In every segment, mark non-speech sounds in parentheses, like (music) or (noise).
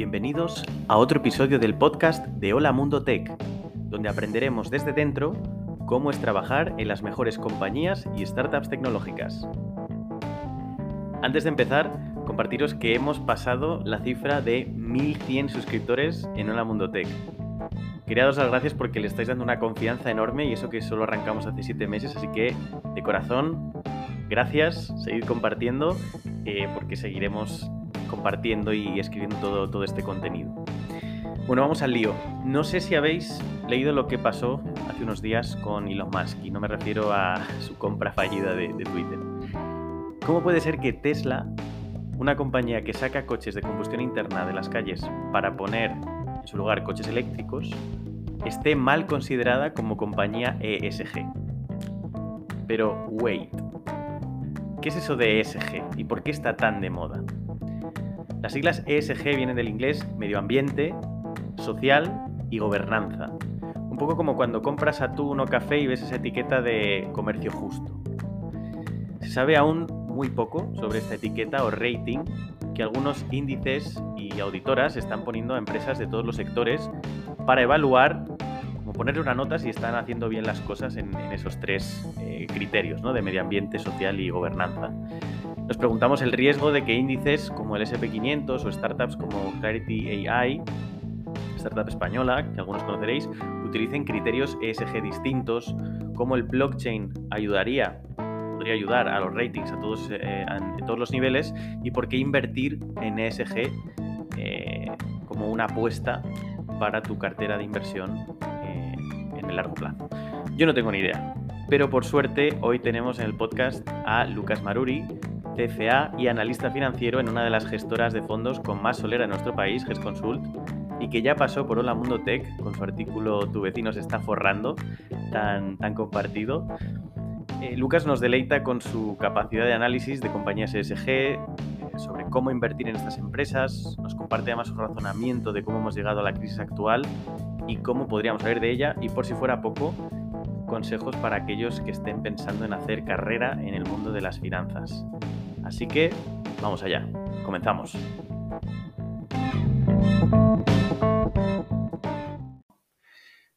Bienvenidos a otro episodio del podcast de Hola Mundo Tech, donde aprenderemos desde dentro cómo es trabajar en las mejores compañías y startups tecnológicas. Antes de empezar, compartiros que hemos pasado la cifra de 1100 suscriptores en Hola Mundo Tech. Quería daros las gracias porque le estáis dando una confianza enorme y eso que solo arrancamos hace 7 meses, así que de corazón, gracias, seguid compartiendo eh, porque seguiremos compartiendo y escribiendo todo, este contenido. Bueno, vamos al lío. No sé si habéis leído lo que pasó hace unos días con Elon Musk, y no me refiero a su compra fallida de Twitter. ¿Cómo puede ser que Tesla, una compañía que saca coches de combustión interna de las calles para poner en su lugar coches eléctricos, esté mal considerada como compañía ESG? Pero, wait, ¿qué es eso de ESG y por qué está tan de moda? Las siglas ESG vienen del inglés medio ambiente, social y gobernanza. Un poco como cuando compras atún o café y ves esa etiqueta de comercio justo. Se sabe aún muy poco sobre esta etiqueta o rating que algunos índices y auditoras están poniendo a empresas de todos los sectores para evaluar, como ponerle una nota si están haciendo bien las cosas en, esos tres eh, criterios ¿no? de medio ambiente, social y gobernanza. Nos preguntamos el riesgo de que índices como el SP500 o startups como Clarity AI, startup española, que algunos conoceréis, utilicen criterios ESG distintos, como el blockchain ayudaría, podría ayudar a los ratings a todos, eh, en todos los niveles, y por qué invertir en ESG eh, como una apuesta para tu cartera de inversión eh, en el largo plazo. Yo no tengo ni idea, pero por suerte hoy tenemos en el podcast a Lucas Maruri, CFA y analista financiero en una de las gestoras de fondos con más solera en nuestro país, GESConsult, y que ya pasó por Hola Mundo Tech con su artículo Tu vecino se está forrando, tan, tan compartido. Eh, Lucas nos deleita con su capacidad de análisis de compañías ESG, eh, sobre cómo invertir en estas empresas, nos comparte además su razonamiento de cómo hemos llegado a la crisis actual y cómo podríamos salir de ella, y por si fuera poco, consejos para aquellos que estén pensando en hacer carrera en el mundo de las finanzas. Así que vamos allá, comenzamos.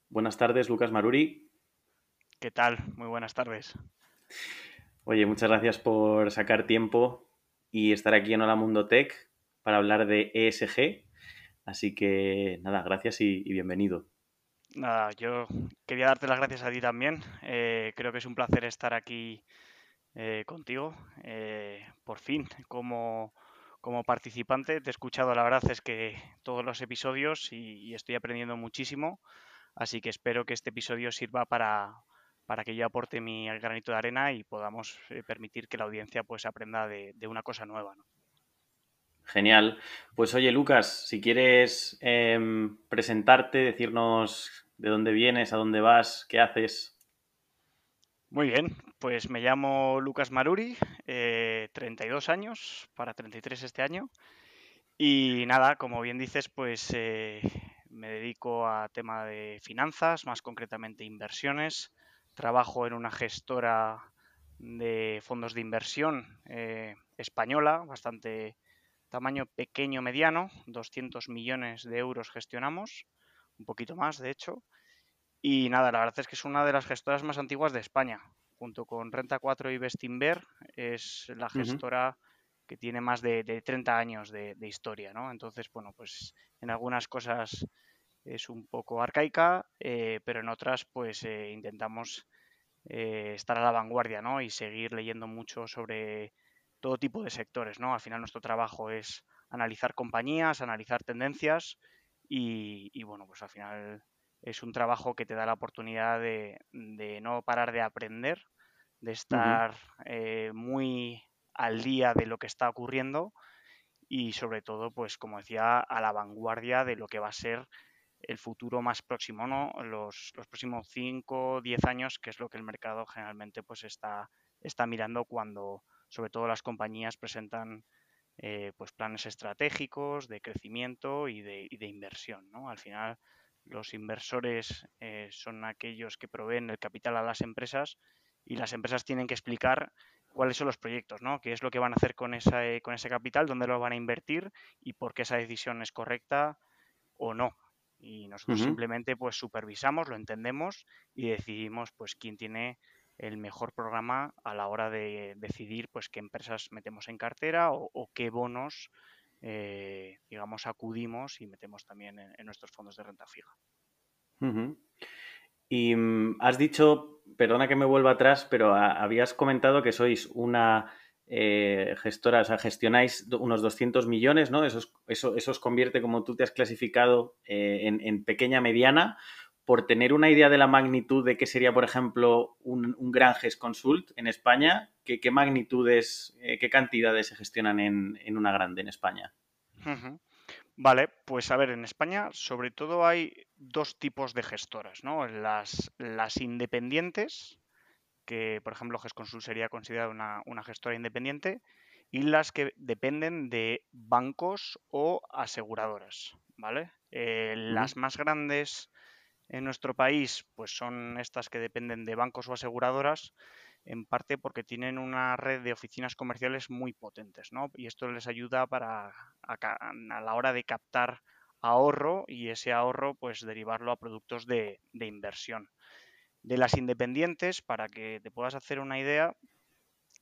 Buenas tardes, Lucas Maruri. ¿Qué tal? Muy buenas tardes. Oye, muchas gracias por sacar tiempo y estar aquí en Hola Mundo Tech para hablar de ESG. Así que nada, gracias y, bienvenido. Nada, yo quería darte las gracias a ti también. Eh, creo que es un placer estar aquí eh, contigo. Eh, por fin, como, como, participante, te he escuchado, la verdad es que todos los episodios y, estoy aprendiendo muchísimo. Así que espero que este episodio sirva para, para que yo aporte mi granito de arena y podamos eh, permitir que la audiencia pues aprenda de, una cosa nueva. Genial. Pues oye, Lucas, si quieres em, presentarte, decirnos de dónde vienes, a dónde vas, qué haces. Muy bien, pues me llamo Lucas Maruri, 32 eh, años, para 33 este año. Y nada, como bien dices, pues eh, me dedico a tema de finanzas, más concretamente inversiones. Trabajo en una gestora de fondos de inversión eh, española, bastante tamaño pequeño mediano, 200 millones de euros gestionamos, un poquito más de hecho. Y nada, la verdad es que es una de las gestoras más antiguas de España. Junto con Renta 4 y Bestinver, es la gestora que tiene más de, 30 años de, historia, ¿no? Entonces, bueno, pues en algunas cosas es un poco arcaica, eh, pero en otras, pues eh, intentamos eh, estar a la vanguardia, ¿no? Y seguir leyendo mucho sobre todo tipo de sectores, ¿no? Al final nuestro trabajo es analizar compañías, analizar tendencias y, y bueno, pues al final es un trabajo que te da la oportunidad de, no parar de aprender, de estar eh, muy al día de lo que está ocurriendo y sobre todo, pues como decía, a la vanguardia de lo que va a ser el futuro más próximo, ¿no? Los, próximos 5, 10 años, que es lo que el mercado generalmente pues está, está mirando cuando sobre todo las compañías presentan eh, pues planes estratégicos de crecimiento y de, y de inversión, ¿no? Al final los inversores eh, son aquellos que proveen el capital a las empresas y las empresas tienen que explicar cuáles son los proyectos, ¿no? qué es lo que van a hacer con, esa, eh, con ese capital, dónde lo van a invertir y por qué esa decisión es correcta o no. Y nosotros simplemente pues supervisamos, lo entendemos y decidimos pues quién tiene el mejor programa a la hora de decidir pues qué empresas metemos en cartera o, qué bonos eh, digamos acudimos y metemos también en, nuestros fondos de renta fija. Y mm, has dicho, perdona que me vuelva atrás, pero habías comentado que sois una eh, gestora, o sea, gestionáis unos 200 millones, ¿no? Eso, eso, os convierte, como tú te has clasificado, eh, en, pequeña, mediana. Por tener una idea de la magnitud de qué sería, por ejemplo, un, gran GESConsult en España, ¿qué, magnitudes, eh, qué cantidades se gestionan en, una grande en España? Vale, pues a ver, en España sobre todo hay dos tipos de gestoras, ¿no? Las, las independientes, que por ejemplo GESConsult sería considerada una, gestora independiente, y las que dependen de bancos o aseguradoras, ¿vale? Eh, las más grandes en nuestro país, pues son estas que dependen de bancos o aseguradoras, en parte porque tienen una red de oficinas comerciales muy potentes, ¿no? Y esto les ayuda para a, la hora de captar ahorro y ese ahorro, pues derivarlo a productos de, de inversión. De las independientes, para que te puedas hacer una idea,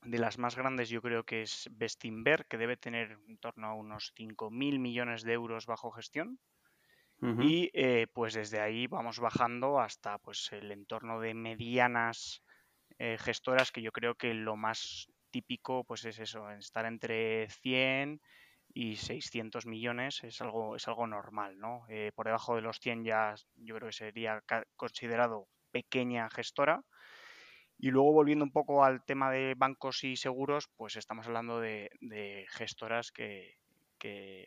de las más grandes yo creo que es Bestinver, que debe tener en torno a unos 5.000 millones de euros bajo gestión. Y eh, pues desde ahí vamos bajando hasta pues el entorno de medianas eh, gestoras, que yo creo que lo más típico pues es eso, estar entre 100 y 600 millones es algo, es algo normal, ¿no? Eh, por debajo de los 100 ya yo creo que sería considerado pequeña gestora. Y luego volviendo un poco al tema de bancos y seguros, pues estamos hablando de, gestoras que,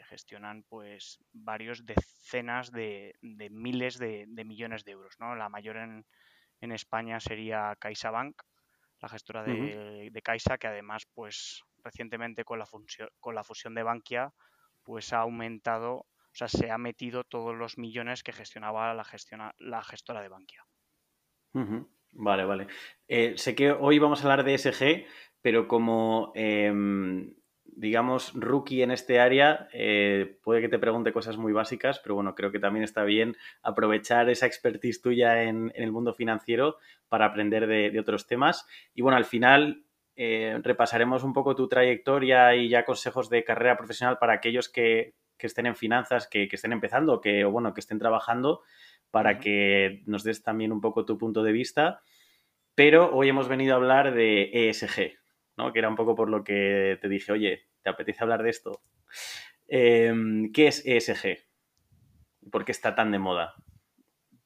gestionan pues varios decenas de, miles de, millones de euros. ¿no? La mayor en, España sería CaixaBank, la gestora de, Caixa, que además pues recientemente con la, con la fusión de Bankia pues ha aumentado, o sea, se ha metido todos los millones que gestionaba la, la gestora de Bankia. Vale, vale. Eh, sé que hoy vamos a hablar de SG, pero como, em, digamos, rookie en este área, eh, puede que te pregunte cosas muy básicas, pero bueno, creo que también está bien aprovechar esa expertise tuya en, el mundo financiero para aprender de, otros temas. Y bueno, al final eh, repasaremos un poco tu trayectoria y ya consejos de carrera profesional para aquellos que, estén en finanzas, que, que estén empezando, que, o bueno, que estén trabajando para que nos des también un poco tu punto de vista. Pero hoy hemos venido a hablar de ESG, ¿no? Que era un poco por lo que te dije, oye, ¿te apetece hablar de esto? Em, ¿Qué es ESG? ¿Por qué está tan de moda?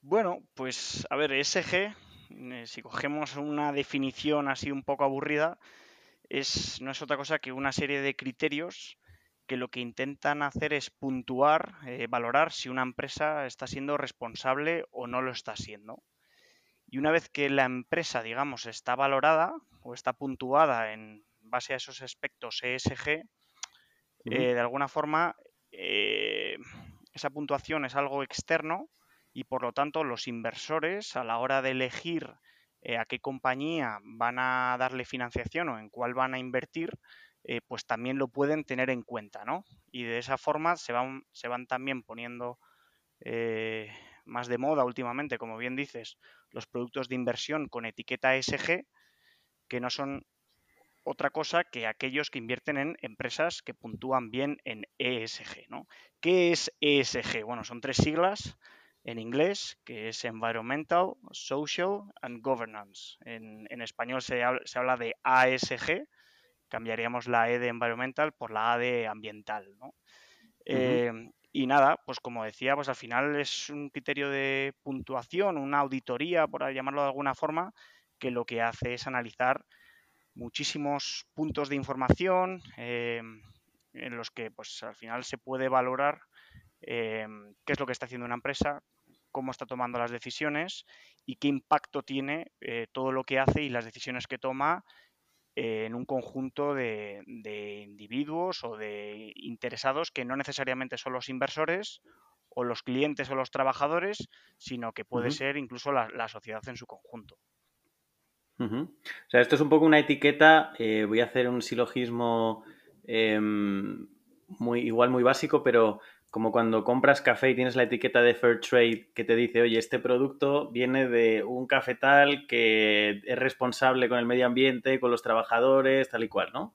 Bueno, pues a ver, ESG, eh, si cogemos una definición así un poco aburrida, es, no es otra cosa que una serie de criterios que lo que intentan hacer es puntuar, eh, valorar si una empresa está siendo responsable o no lo está siendo. Y una vez que la empresa, digamos, está valorada o está puntuada en base a esos aspectos ESG, eh, de alguna forma eh, esa puntuación es algo externo y por lo tanto los inversores a la hora de elegir a qué compañía van a darle financiación o en cuál van a invertir, eh, pues también lo pueden tener en cuenta, ¿no? Y de esa forma se van, se van también poniendo eh, más de moda últimamente, como bien dices, los productos de inversión con etiqueta ESG, que no son otra cosa que aquellos que invierten en empresas que puntúan bien en ESG, ¿no? ¿Qué es ESG? Bueno, son tres siglas en inglés, que es Environmental, Social and Governance. En, español se se habla de ASG, cambiaríamos la E de environmental por la A de ambiental, ¿no? Eh, y nada, pues como decía, pues al final es un criterio de puntuación, una auditoría, por llamarlo de alguna forma, que lo que hace es analizar muchísimos puntos de información eh, en los que pues al final se puede valorar eh, qué es lo que está haciendo una empresa, cómo está tomando las decisiones y qué impacto tiene todo lo que hace y las decisiones que toma en un conjunto de, individuos o de interesados que no necesariamente son los inversores o los clientes o los trabajadores, sino que puede ser incluso la, sociedad en su conjunto. O sea, esto es un poco una etiqueta, eh, voy a hacer un silogismo em, muy, igual muy básico, pero como cuando compras café y tienes la etiqueta de Fair Trade que te dice, oye, este producto viene de un cafetal que es responsable con el medio ambiente, con los trabajadores, tal y cual, ¿no?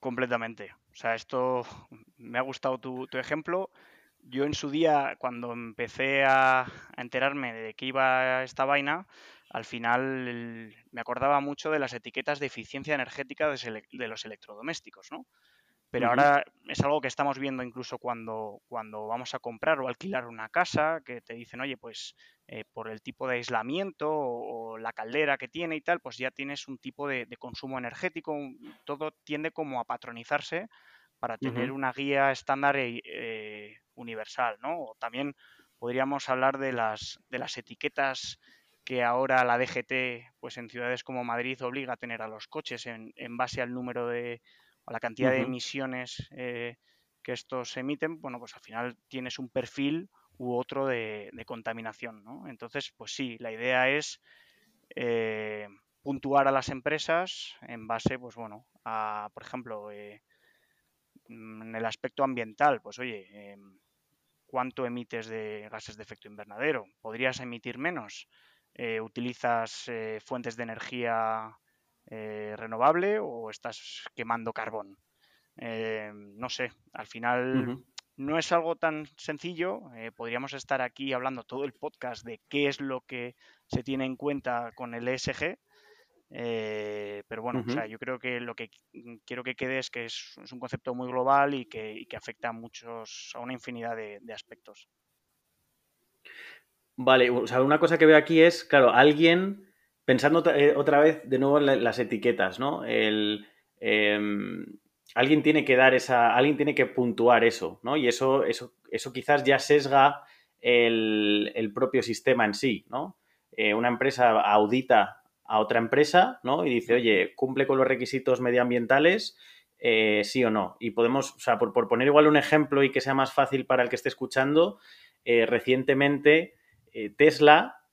Completamente. O sea, esto me ha gustado tu, ejemplo. Yo en su día, cuando empecé a, enterarme de que iba esta vaina, al final me acordaba mucho de las etiquetas de eficiencia energética de los electrodomésticos, ¿no? Pero ahora es algo que estamos viendo incluso cuando, cuando vamos a comprar o alquilar una casa, que te dicen, oye, pues eh, por el tipo de aislamiento o, la caldera que tiene y tal, pues ya tienes un tipo de, consumo energético, todo tiende como a patronizarse para tener una guía estándar e, eh, universal, ¿no? O también podríamos hablar de las, de las etiquetas que ahora la DGT, pues en ciudades como Madrid, obliga a tener a los coches en, en base al número de, o la cantidad de emisiones eh, que estos emiten, bueno, pues al final tienes un perfil u otro de, contaminación, ¿no? Entonces, pues sí, la idea es eh, puntuar a las empresas en base, pues bueno, a, por ejemplo, eh, en el aspecto ambiental, pues oye, ¿cuánto emites de gases de efecto invernadero? ¿Podrías emitir menos? ¿Utilizas fuentes de energía eh, renovable o estás quemando carbón. Eh, no sé, al final no es algo tan sencillo. Eh, podríamos estar aquí hablando todo el podcast de qué es lo que se tiene en cuenta con el ESG. pero bueno, yo creo que lo que quiero que quede es que es, un concepto muy global y que, afecta a muchos, a una infinidad de, de aspectos. Vale, o sea, una cosa que veo aquí es, claro, alguien pensando eh, otra vez de nuevo en las etiquetas, ¿no? El, em, alguien tiene que dar esa, alguien tiene que puntuar eso, ¿no? Y eso, eso, eso quizás ya sesga el, propio sistema en sí, ¿no? Eh, una empresa audita a otra empresa, ¿no? Y dice, oye, cumple con los requisitos medioambientales, eh, sí o no. Y podemos, o sea, por, por, poner igual un ejemplo y que sea más fácil para el que esté escuchando, recientemente Tesla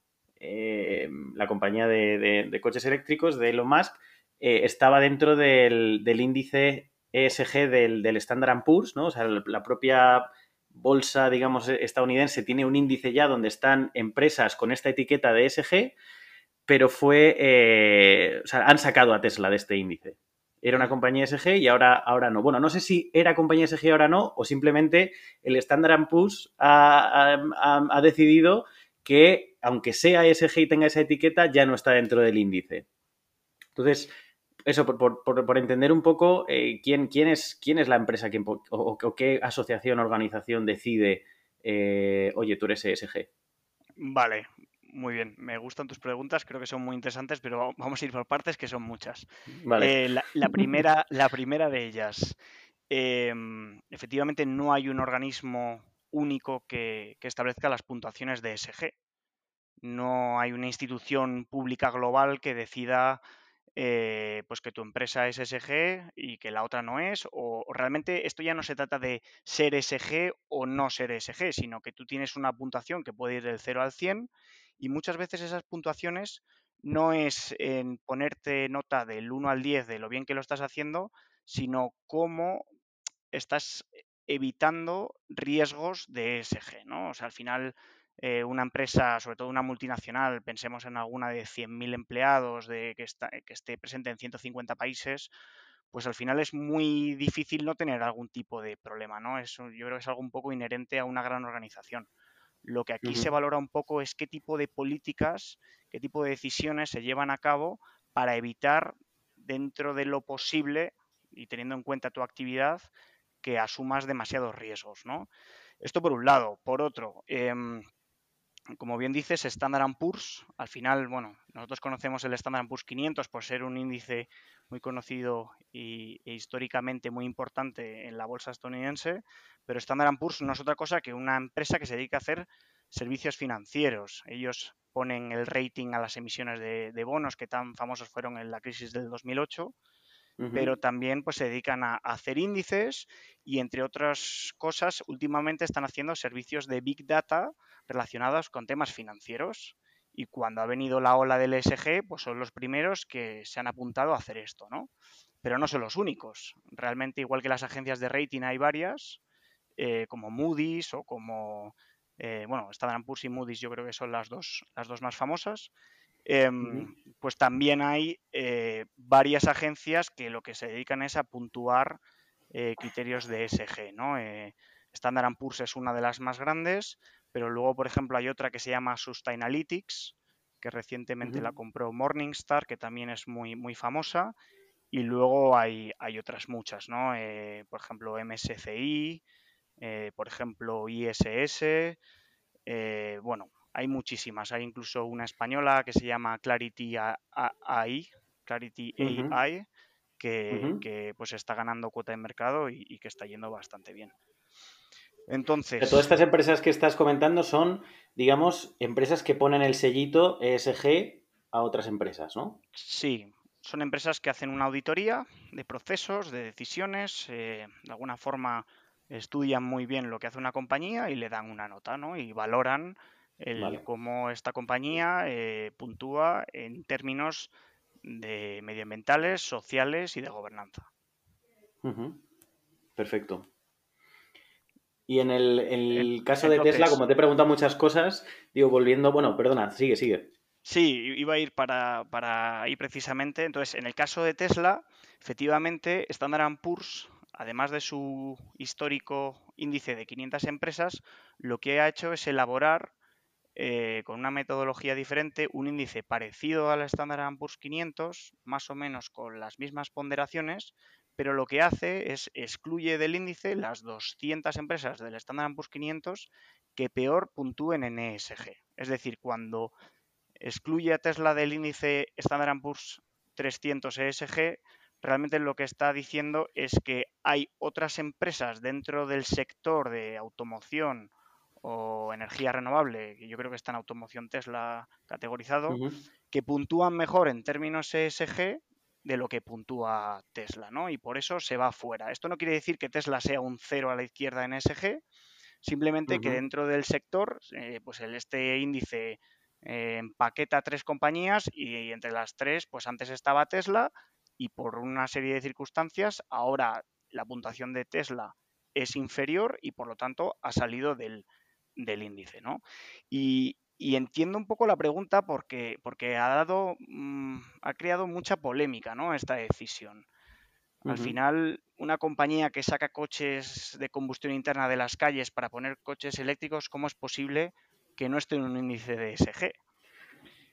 eh, la compañía de, coches eléctricos de Elon Musk, eh, estaba dentro del, índice ESG del, Standard Poor's, ¿no? O sea, la, propia bolsa, digamos, estadounidense tiene un índice ya donde están empresas con esta etiqueta de ESG, pero fue, eh, o sea, han sacado a Tesla de este índice. Era una compañía ESG y ahora, ahora no. Bueno, no sé si era compañía ESG ahora no, o simplemente el Standard Poor's ha, ha decidido que, aunque sea ESG y tenga esa etiqueta, ya no está dentro del índice. Entonces, eso, por, entender un poco eh, ¿quién, quién, es, quién es la empresa o, qué asociación o organización decide, eh, oye, tú eres ESG. Vale, muy bien. Me gustan tus preguntas, creo que son muy interesantes, pero vamos a ir por partes, que son muchas. Vale. Eh, la, primera, la primera de ellas, em, efectivamente no hay un organismo único que, establezca las puntuaciones de SG. No hay una institución pública global que decida eh, pues que tu empresa es SG y que la otra no es, o, realmente esto ya no se trata de ser SG o no ser SG, sino que tú tienes una puntuación que puede ir del 0 al 100 y muchas veces esas puntuaciones no es en ponerte nota del 1 al 10 de lo bien que lo estás haciendo, sino cómo estás evitando riesgos de ESG, ¿no? O sea, al final eh, una empresa, sobre todo una multinacional, pensemos en alguna de 100.000 empleados de, que, que esté presente en 150 países, pues al final es muy difícil no tener algún tipo de problema, ¿no? Eso yo creo que es algo un poco inherente a una gran organización. Lo que aquí se valora un poco es qué tipo de políticas, qué tipo de decisiones se llevan a cabo para evitar, dentro de lo posible y teniendo en cuenta tu actividad, que asumas demasiados riesgos, ¿no? Esto por un lado. Por otro, em, como bien dices, Standard Poor's, al final, bueno, nosotros conocemos el Standard Poor's 500 por ser un índice muy conocido y, e históricamente muy importante en la bolsa estadounidense, pero Standard Poor's no es otra cosa que una empresa que se dedica a hacer servicios financieros. Ellos ponen el rating a las emisiones de, de bonos que tan famosos fueron en la crisis del 2008 pero también pues se dedican a, hacer índices y entre otras cosas últimamente están haciendo servicios de big data relacionados con temas financieros y cuando ha venido la ola del ESG, pues son los primeros que se han apuntado a hacer esto, ¿no? Pero no son los únicos. Realmente, igual que las agencias de rating, hay varias, eh, como Moody's o como, eh, bueno, Standard Poor's y Moody's yo creo que son las dos, las dos más famosas. Em, pues también hay eh, varias agencias que lo que se dedican es a puntuar criterios de ESG, ¿no? Standard Poor's es una de las más grandes, pero luego, por ejemplo, hay otra que se llama Sustainalytics, que recientemente la compró Morningstar, que también es muy, muy famosa. Y luego hay, hay otras muchas, ¿no? Eh, por ejemplo, MSCI, eh, por ejemplo, ISS. Eh, bueno, hay muchísimas. Hay incluso una española que se llama Clarity AI, Clarity AI, que, pues está ganando cuota de mercado y que está yendo bastante bien. Entonces. todas estas empresas que estás comentando son, digamos, empresas que ponen el sellito ESG a otras empresas, ¿no? Sí, son empresas que hacen una auditoría de procesos, de decisiones, eh, de alguna forma estudian muy bien lo que hace una compañía y le dan una nota, ¿no? Y valoran el, cómo esta compañía eh, puntúa en términos de medioambientales, sociales y de gobernanza. Perfecto. Y en el, caso de Tesla, como te he preguntado muchas cosas, digo, volviendo, bueno, perdona, sigue, sigue. Sí, iba a ir para, para ahí precisamente. Entonces, en el caso de Tesla, efectivamente, Standard Poor's, además de su histórico índice de 500 empresas, lo que ha hecho es elaborar eh, con una metodología diferente un índice parecido al Standard Poor's 500, más o menos con las mismas ponderaciones, pero lo que hace es excluye del índice las 200 empresas del Standard Poor's 500 que peor puntúen en ESG. Es decir, cuando excluye a Tesla del índice Standard Poor's 300 ESG, realmente lo que está diciendo es que hay otras empresas dentro del sector de automoción o energía renovable, que yo creo que está en automoción Tesla categorizado, que puntúan mejor en términos ESG de lo que puntúa Tesla, ¿no? Y por eso se va fuera. Esto no quiere decir que Tesla sea un cero a la izquierda en SG, simplemente que dentro del sector, eh, pues el, este índice eh, empaqueta tres compañías y, entre las tres, pues antes estaba Tesla y por una serie de circunstancias, ahora la puntuación de Tesla es inferior y por lo tanto ha salido del, del índice, ¿no? Y, y entiendo un poco la pregunta porque, porque ha dado, mm, ha creado mucha polémica, ¿no? Esta decisión. Al final, una compañía que saca coches de combustión interna de las calles para poner coches eléctricos, ¿cómo es posible que no esté en un índice de SG?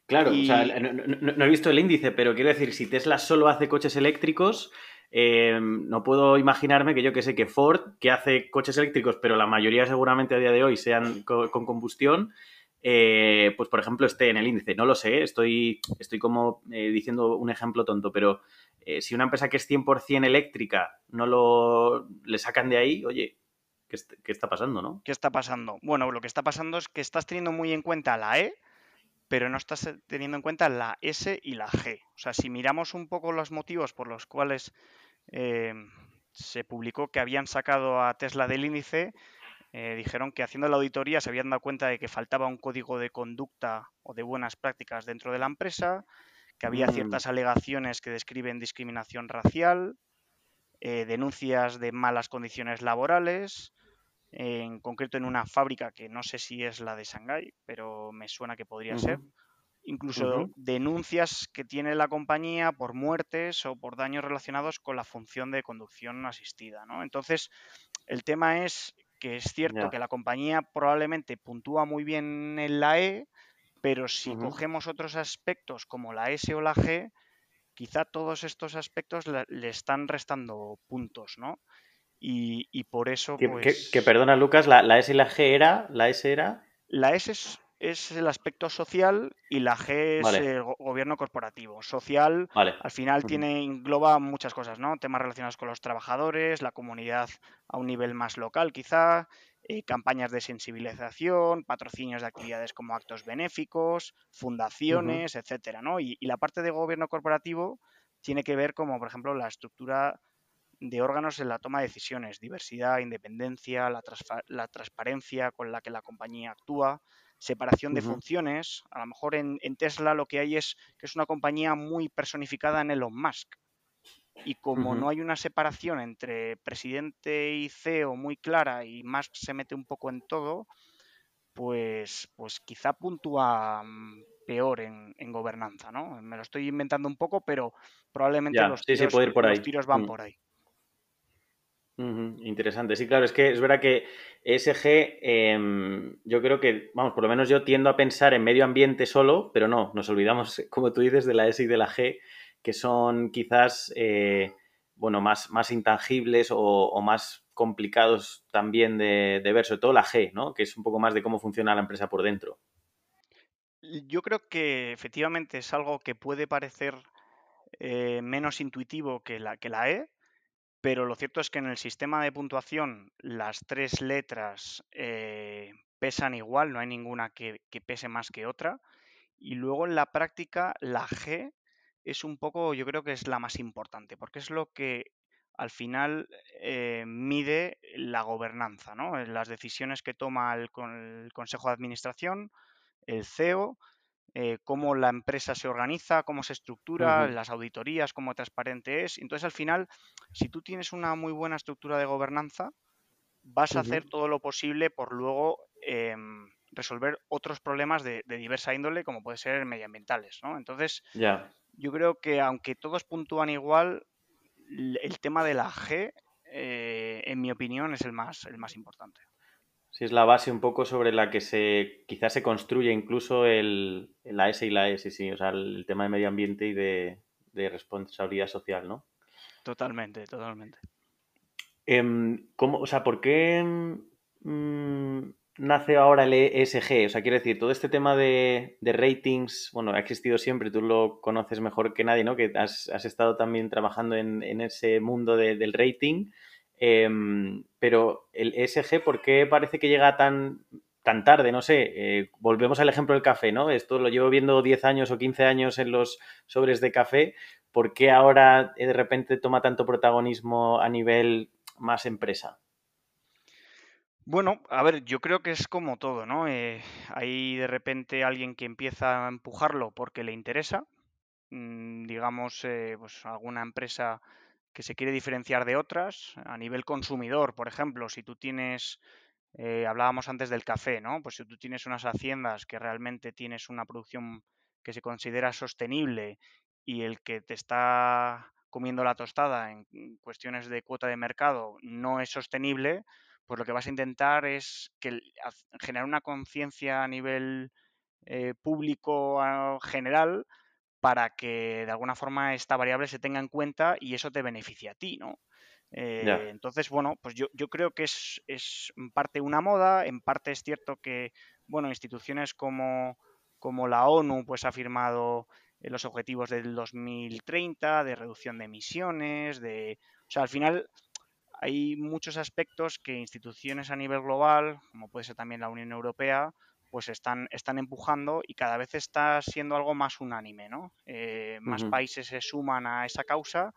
Claro, o sea, no, he visto el índice, pero quiero decir, si Tesla solo hace coches eléctricos, eh, no puedo imaginarme que yo que sé que Ford, que hace coches eléctricos, pero la mayoría seguramente a día de hoy sean con combustión, eh, pues por ejemplo esté en el índice. No lo sé, estoy, estoy como eh, diciendo un ejemplo tonto, pero eh, si una empresa que es 100% eléctrica no lo le sacan de ahí, oye, ¿qué, ¿qué, está pasando, no? ¿Qué está pasando? Bueno, lo que está pasando es que estás teniendo muy en cuenta la E, pero no estás teniendo en cuenta la S y la G. O sea, si miramos un poco los motivos por los cuales se publicó que habían sacado a Tesla del índice, eh, dijeron que haciendo la auditoría se habían dado cuenta de que faltaba un código de conducta o de buenas prácticas dentro de la empresa, que había mm. ciertas alegaciones que describen discriminación racial, eh, denuncias de malas condiciones laborales, en concreto en una fábrica que no sé si es la de Shanghái, pero me suena que podría ser. Incluso denuncias que tiene la compañía por muertes o por daños relacionados con la función de conducción asistida. ¿no? Entonces, el tema es que es cierto que la compañía probablemente puntúa muy bien en la E, pero si cogemos otros aspectos como la S o la G, quizá todos estos aspectos le, están restando puntos, ¿no? Y, por eso. Que, pues perdona, Lucas, la, la, S y la G era. La S era. La S es es el aspecto social y la G es el gobierno corporativo. Social, al final, tiene, engloba muchas cosas, ¿no? Temas relacionados con los trabajadores, la comunidad a un nivel más local, quizá, eh, campañas de sensibilización, patrocinios de actividades como actos benéficos, fundaciones, etcétera, ¿no? Y, la parte de gobierno corporativo tiene que ver como, por ejemplo, la estructura de órganos en la toma de decisiones, diversidad, independencia, la, la transparencia con la que la compañía actúa, separación de funciones. A lo mejor en, Tesla lo que hay es que es una compañía muy personificada en Elon Musk. Y como no hay una separación entre presidente y CEO muy clara y Musk se mete un poco en todo, pues, pues quizá puntúa mm, peor en, gobernanza, ¿no? Me lo estoy inventando un poco, pero probablemente los, tiros, van mm. por ahí. Interesante, sí, claro, es que es verdad que ESG, em, yo creo que, vamos, por lo menos yo tiendo a pensar en medio ambiente solo, pero no, nos olvidamos, (laughs) como tú dices, de la S y de la G, que son quizás, eh, bueno, más, más intangibles o, más complicados también de, ver, sobre todo la G, ¿no? Que es un poco más de cómo funciona la empresa por dentro. Yo creo que efectivamente es algo que puede parecer eh, menos intuitivo que la, que la E, pero lo cierto es que en el sistema de puntuación las tres letras eh, pesan igual, no hay ninguna que, pese más que otra. Y luego en la práctica la G es un poco, yo creo que es la más importante, porque es lo que al final eh, mide la gobernanza, ¿no? Las decisiones que toma el, el Consejo de Administración, el CEO, eh, cómo la empresa se organiza, cómo se estructura, las auditorías, cómo transparente es. Entonces, al final, si tú tienes una muy buena estructura de gobernanza, vas a hacer todo lo posible por luego em, resolver otros problemas de, diversa índole, como puede ser medioambientales, ¿no? Entonces, yo creo que aunque todos puntúan igual, el tema de la G, eh, en mi opinión, es el más, el más importante. Sí, es la base un poco sobre la que se quizás se construye incluso el, la S y la S, sí, o sea, el, tema de medio ambiente y de, responsabilidad social, ¿no? Totalmente, totalmente. Em, ¿cómo, o sea, ¿por qué mm, nace ahora el ESG? O sea, quiero decir, todo este tema de, ratings, bueno, ha existido siempre, tú lo conoces mejor que nadie, ¿no? Que has, estado también trabajando en, ese mundo del rating. Em, pero el ESG, ¿por qué parece que llega tan, tan tarde? No sé, eh, volvemos al ejemplo del café, ¿no? Esto lo llevo viendo 10 años o 15 años en los sobres de café. ¿Por qué ahora eh, de repente toma tanto protagonismo a nivel más empresa? Bueno, a ver, yo creo que es como todo, ¿no? Eh, hay de repente alguien que empieza a empujarlo porque le interesa, mm, digamos, pues alguna empresa que se quiere diferenciar de otras a nivel consumidor. Por ejemplo, si tú tienes, eh, hablábamos antes del café, ¿no? Pues si tú tienes unas haciendas que realmente tienes una producción que se considera sostenible y el que te está comiendo la tostada en cuestiones de cuota de mercado no es sostenible, pues lo que vas a intentar es que generar una conciencia a nivel eh, público general para que de alguna forma esta variable se tenga en cuenta y eso te beneficie a ti, ¿no? Eh, entonces, bueno, pues yo, creo que es, en parte una moda, en parte es cierto que, bueno, instituciones como, como la ONU pues ha firmado eh, los objetivos del 2030 de reducción de emisiones, de... O sea, al final hay muchos aspectos que instituciones a nivel global, como puede ser también la Unión Europea, pues están, están empujando y cada vez está siendo algo más unánime, ¿no? Eh, más países se suman a esa causa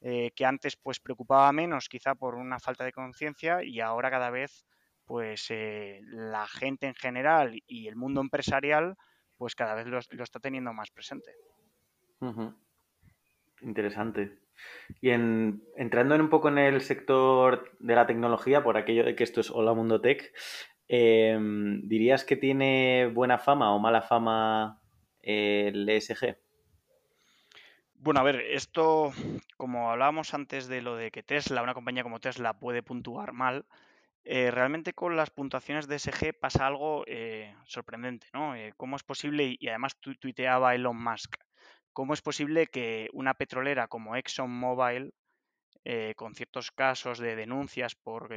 eh, que antes pues preocupaba menos quizá por una falta de conciencia y ahora cada vez pues eh, la gente en general y el mundo empresarial pues cada vez lo, está teniendo más presente. Interesante. Y en, entrando en un poco en el sector de la tecnología, por aquello de que esto es Hola Mundo Tech, Em, ¿Dirías que tiene buena fama o mala fama el ESG? Bueno, a ver, esto, como hablábamos antes de lo de que Tesla, una compañía como Tesla puede puntuar mal, eh, realmente con las puntuaciones de ESG pasa algo eh, sorprendente, ¿no? Eh, ¿Cómo es posible, y además tuiteaba Elon Musk, cómo es posible que una petrolera como ExxonMobil, con ciertos casos de denuncias por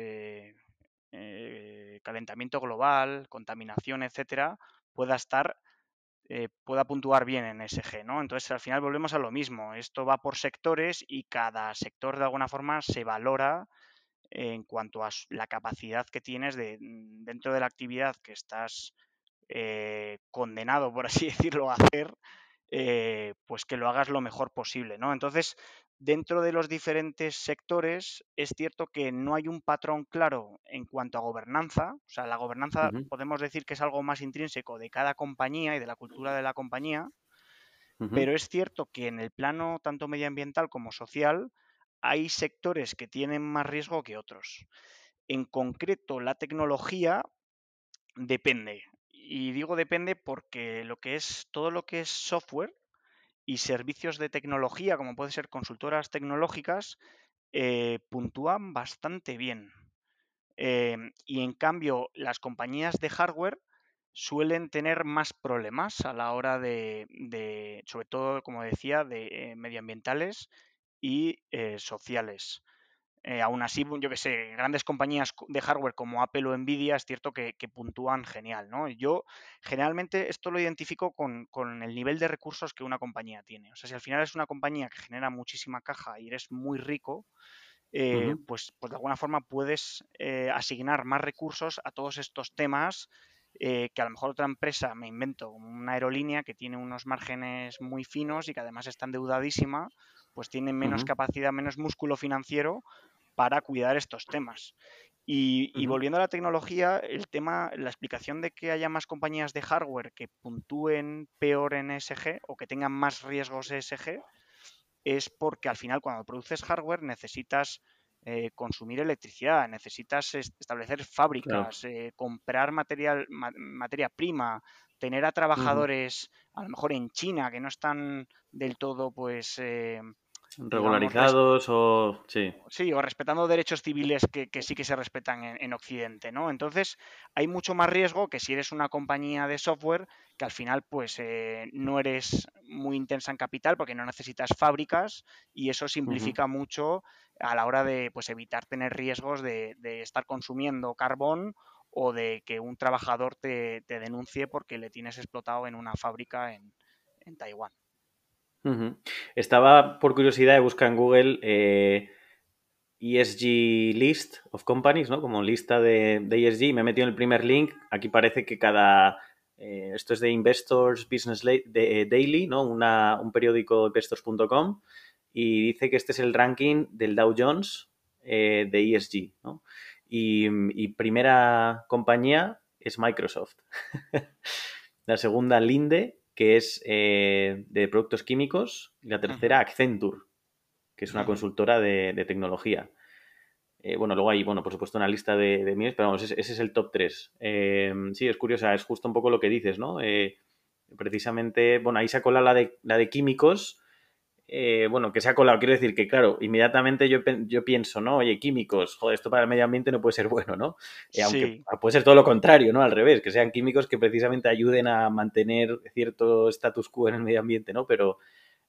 eh, calentamiento global, contaminación, etcétera, pueda estar, eh, pueda puntuar bien en SG, ¿no? Entonces, al final volvemos a lo mismo. Esto va por sectores y cada sector de alguna forma se valora en cuanto a la capacidad que tienes de, mm, dentro de la actividad que estás eh, condenado, por así (laughs) decirlo, a hacer, pues que lo hagas lo mejor posible, ¿no? Entonces, dentro de los diferentes sectores es cierto que no hay un patrón claro en cuanto a gobernanza. O sea, la gobernanza podemos decir que es algo más intrínseco de cada compañía y de la cultura de la compañía, pero es cierto que en el plano tanto medioambiental como social hay sectores que tienen más riesgo que otros. En concreto, la tecnología depende. Y digo depende porque lo que es todo lo que es software y servicios de tecnología, como pueden ser consultoras tecnológicas, eh, puntúan bastante bien. Em, y en cambio, las compañías de hardware suelen tener más problemas a la hora de, sobre todo, como decía, de eh, medioambientales y eh, sociales. Eh, aún así, yo que sé, grandes compañías de hardware como Apple o Nvidia es cierto que, puntúan genial, ¿no? Yo generalmente esto lo identifico con, el nivel de recursos que una compañía tiene. O sea, si al final es una compañía que genera muchísima caja y eres muy rico, eh, pues, pues, de alguna forma puedes asignar más recursos a todos estos temas que a lo mejor otra empresa, me invento, una aerolínea que tiene unos márgenes muy finos y que además está endeudadísima, pues tiene menos capacidad, menos músculo financiero para cuidar estos temas. Y, volviendo a la tecnología, el tema, la explicación de que haya más compañías de hardware que puntúen peor en ESG o que tengan más riesgos ESG es porque al final cuando produces hardware necesitas eh, consumir electricidad, necesitas establecer fábricas, eh, comprar material, materia prima, tener a trabajadores a lo mejor en China que no están del todo pues eh, regularizados o sí. Sí, o respetando derechos civiles que, sí que se respetan en, Occidente, ¿no? Entonces hay mucho más riesgo que si eres una compañía de software que al final pues eh, no eres muy intensa en capital porque no necesitas fábricas y eso simplifica mucho a la hora de pues evitar tener riesgos de, estar consumiendo carbón o de que un trabajador te, denuncie porque le tienes explotado en una fábrica en, en Taiwán. Estaba por curiosidad de buscar en Google ESG eh, e List of Companies, ¿no? Como lista de, ESG y me he metido en el primer link. Aquí parece que cada... Eh, esto es de Investors Business eh, Daily, ¿no? un periódico investors.com y dice que este es el ranking del Dow Jones de ESG, ¿no? y primera compañía es Microsoft. (laughs) La segunda, Linde, que es eh, de productos químicos, y la tercera, Accenture, que es una consultora de, tecnología. Eh, bueno, luego hay, bueno, por supuesto, una lista de, de pero vamos, ese, es el top 3. Eh, sí, es curiosa, es justo un poco lo que dices, ¿no? precisamente, bueno, ahí se cola la de, la de químicos, eh, bueno, que se ha colado. Quiero decir que, claro, inmediatamente yo, yo, pienso, ¿no? Oye, químicos, joder, esto para el medio ambiente no puede ser bueno, ¿no? Eh, aunque puede ser todo lo contrario, ¿no? Al revés, que sean químicos que precisamente ayuden a mantener cierto status quo en el medio ambiente, ¿no? Pero,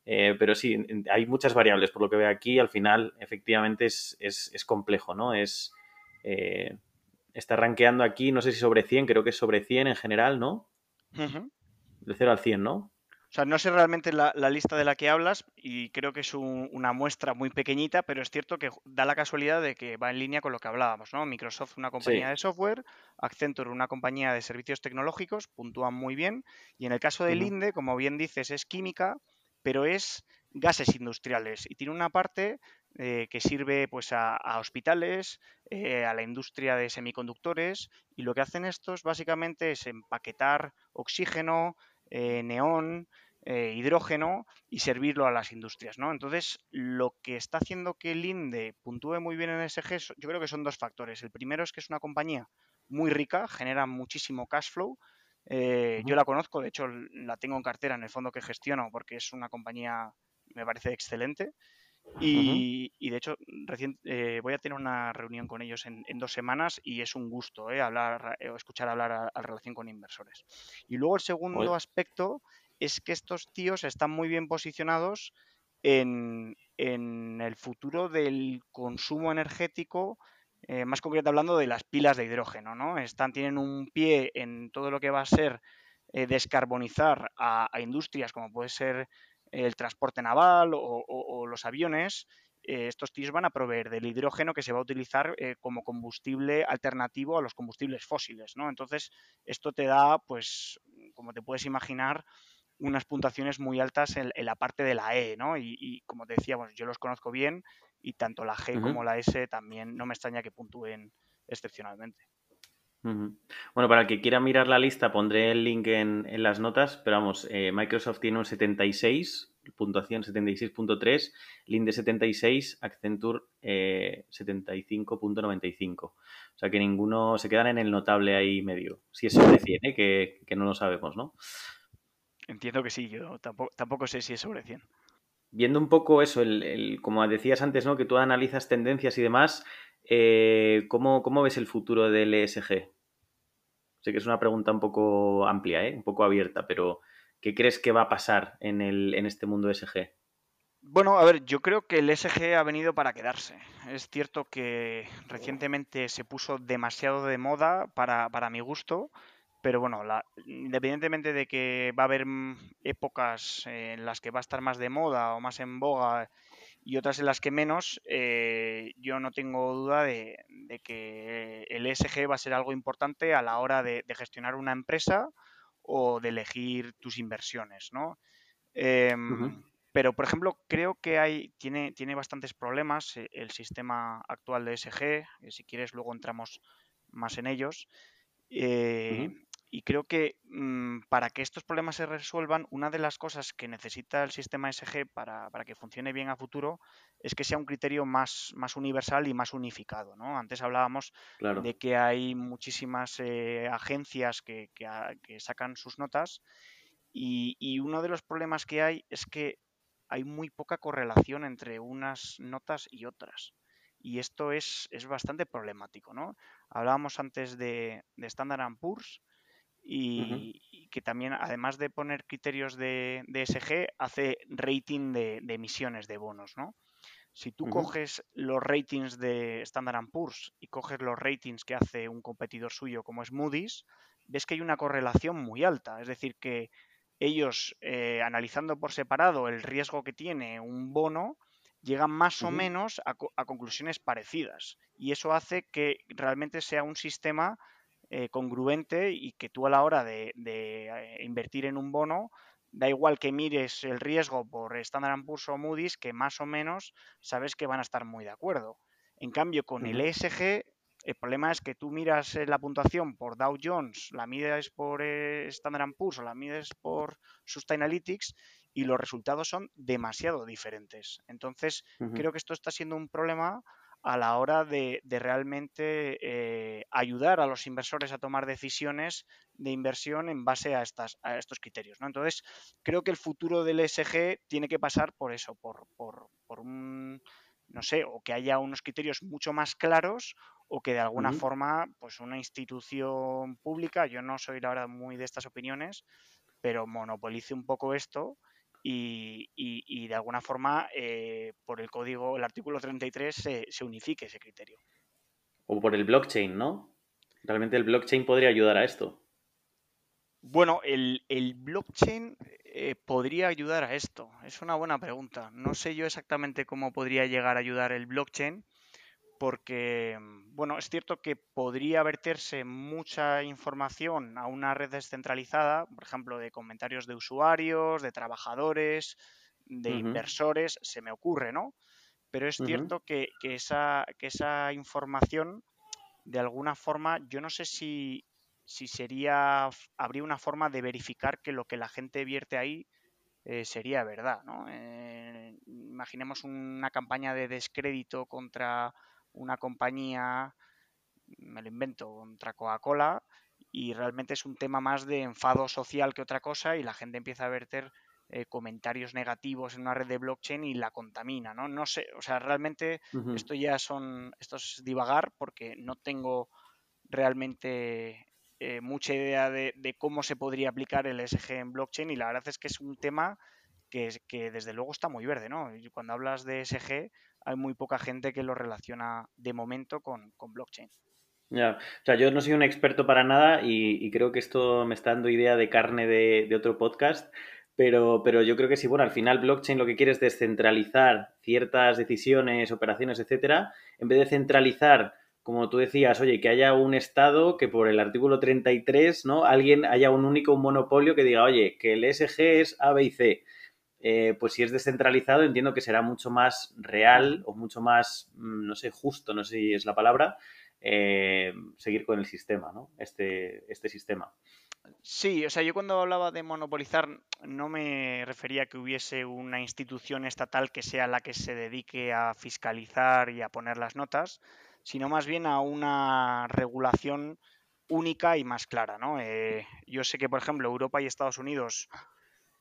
eh, pero sí, hay muchas variables, por lo que veo aquí, al final, efectivamente, es, complejo, ¿no? Es. está rankeando aquí, no sé si sobre 100, creo que es sobre 100 en general, ¿no? De 0 al 100, ¿no? O sea, no sé realmente la, lista de la que hablas y creo que es una muestra muy pequeñita, pero es cierto que da la casualidad de que va en línea con lo que hablábamos, ¿no? Microsoft, una compañía de software, Accenture, una compañía de servicios tecnológicos, puntúan muy bien. Y en el caso de Linde, como bien dices, es química, pero es gases industriales y tiene una parte eh, que sirve pues a, hospitales, eh, a la industria de semiconductores y lo que hacen estos básicamente es empaquetar oxígeno, eh, neón, eh, hidrógeno y servirlo a las industrias, ¿no? Entonces, lo que está haciendo que el INDE puntúe muy bien en SG, yo creo que son dos factores. El primero es que es una compañía muy rica, genera muchísimo cash flow. Eh, yo la conozco, de hecho la tengo en cartera en el fondo que gestiono porque es una compañía, me parece excelente. Y, de hecho, recién voy a tener una reunión con ellos en, dos semanas y es un gusto eh, hablar, escuchar hablar a, relación con inversores. Y luego el segundo aspecto es que estos tíos están muy bien posicionados en, el futuro del consumo energético, eh, más concreto hablando de las pilas de hidrógeno, ¿no? Están, tienen un pie en todo lo que va a ser eh, descarbonizar a, industrias como puede ser el transporte naval o, los aviones, eh, estos tíos van a proveer del hidrógeno que se va a utilizar eh, como combustible alternativo a los combustibles fósiles, ¿no? Entonces, esto te da, pues, como te puedes imaginar, unas puntuaciones muy altas en, la parte de la E, ¿no? Y, como te decía, bueno, yo los conozco bien y tanto la G como la S también no me extraña que puntúen excepcionalmente. Bueno, para el que quiera mirar la lista pondré el link en, las notas, pero vamos, eh, Microsoft tiene un 76, puntuación 76.3, de 76, Accenture 75.95. Eh, o sea que ninguno se quedan en el notable ahí medio. Si es sobre 100, ¿eh? que, no lo sabemos, ¿no? Entiendo que sí, yo tampoco, tampoco sé si es sobre 100. Viendo un poco eso, el, como decías antes, ¿no? Que tú analizas tendencias y demás, eh, ¿cómo, ves el futuro del ESG? Sé que es una pregunta un poco amplia, ¿eh? un poco abierta, pero ¿qué crees que va a pasar en, este mundo ESG? Bueno, a ver, yo creo que el ESG ha venido para quedarse. Es cierto que recientemente se puso demasiado de moda para, para mi gusto, pero bueno, independientemente de que va a haber mm, épocas en las que va a estar más de moda o más en boga y otras en las que menos, eh, yo no tengo duda de, que el ESG va a ser algo importante a la hora de, gestionar una empresa o de elegir tus inversiones, ¿no? Em, pero, por ejemplo, creo que hay, tiene, tiene bastantes problemas eh, el sistema actual de ESG. Si quieres, luego entramos más en ellos. Eh, y creo que mm, para que estos problemas se resuelvan, una de las cosas que necesita el sistema SG para, que funcione bien a futuro es que sea un criterio más, más universal y más unificado. ¿no? Antes hablábamos de que hay muchísimas eh, agencias que, sacan sus notas y, uno de los problemas que hay es que hay muy poca correlación entre unas notas y otras. Y esto es, es bastante problemático. ¿no? Hablábamos antes de, de Standard Poor's y, que también, además de poner criterios de, de SG, hace rating de, emisiones de bonos, ¿no? Si tú coges los ratings de Standard Poor's y coges los ratings que hace un competidor suyo como es Moody's, ves que hay una correlación muy alta. Es decir, que ellos, eh, analizando por separado el riesgo que tiene un bono, llegan más o menos a, a, conclusiones parecidas. Y eso hace que realmente sea un sistema eh, congruente y que tú a la hora de, eh, invertir en un bono, da igual que mires el riesgo por Standard Poor's o Moody's, que más o menos sabes que van a estar muy de acuerdo. En cambio, con el ESG, el problema es que tú miras eh, la puntuación por Dow Jones, la mides por Standard Poor's o la mides por Sustainalytics y los resultados son demasiado diferentes. Entonces, creo que esto está siendo un problema a la hora de, realmente eh, ayudar a los inversores a tomar decisiones de inversión en base a, estas, a estos criterios. ¿no? Entonces, creo que el futuro del ESG tiene que pasar por eso, por, un, no sé, o que haya unos criterios mucho más claros o que de alguna forma, pues una institución pública, yo no soy la verdad muy de estas opiniones, pero monopolice un poco esto y, de alguna forma eh, por el código, el artículo 33 se, se, unifique ese criterio. O por el blockchain, ¿no? Realmente el blockchain podría ayudar a esto. Bueno, el, blockchain eh, podría ayudar a esto. Es una buena pregunta. No sé yo exactamente cómo podría llegar a ayudar el blockchain, porque, mm, bueno, es cierto que podría verterse mucha información a una red descentralizada, por ejemplo, de comentarios de usuarios, de trabajadores, de inversores, se me ocurre, ¿no? Pero es cierto que, esa, que esa información, de alguna forma, yo no sé si, si sería, habría una forma de verificar que lo que la gente vierte ahí eh, sería verdad, ¿no? Eh, imaginemos una campaña de descrédito contra una compañía, me lo invento, contra Coca-Cola, y realmente es un tema más de enfado social que otra cosa y la gente empieza a verter eh, comentarios negativos en una red de blockchain y la contamina, ¿no? No sé, o sea, realmente esto ya son, esto es divagar porque no tengo realmente eh, mucha idea de, de, cómo se podría aplicar el SG en blockchain y la verdad es que es un tema que, que desde luego está muy verde, ¿no? Y cuando hablas de SG, hay muy poca gente que lo relaciona de momento con, blockchain. Ya, o sea, yo no soy un experto para nada y, creo que esto me está dando idea de carne de, otro podcast, pero, pero, yo creo que sí, bueno, al final blockchain lo que quiere es descentralizar ciertas decisiones, operaciones, etcétera, en vez de centralizar como tú decías, oye, que haya un Estado que por el artículo 33, ¿no? Alguien haya un único monopolio que diga, oye, que el SG es A, B y C. Eh, pues si es descentralizado entiendo que será mucho más real o mucho más, mm, no sé, justo, no sé si es la palabra, eh, seguir con el sistema, ¿no? Este, este sistema. Sí, o sea, yo cuando hablaba de monopolizar no me refería a que hubiese una institución estatal que sea la que se dedique a fiscalizar y a poner las notas, sino más bien a una regulación única y más clara, ¿no? Eh, yo sé que, por ejemplo, Europa y Estados Unidos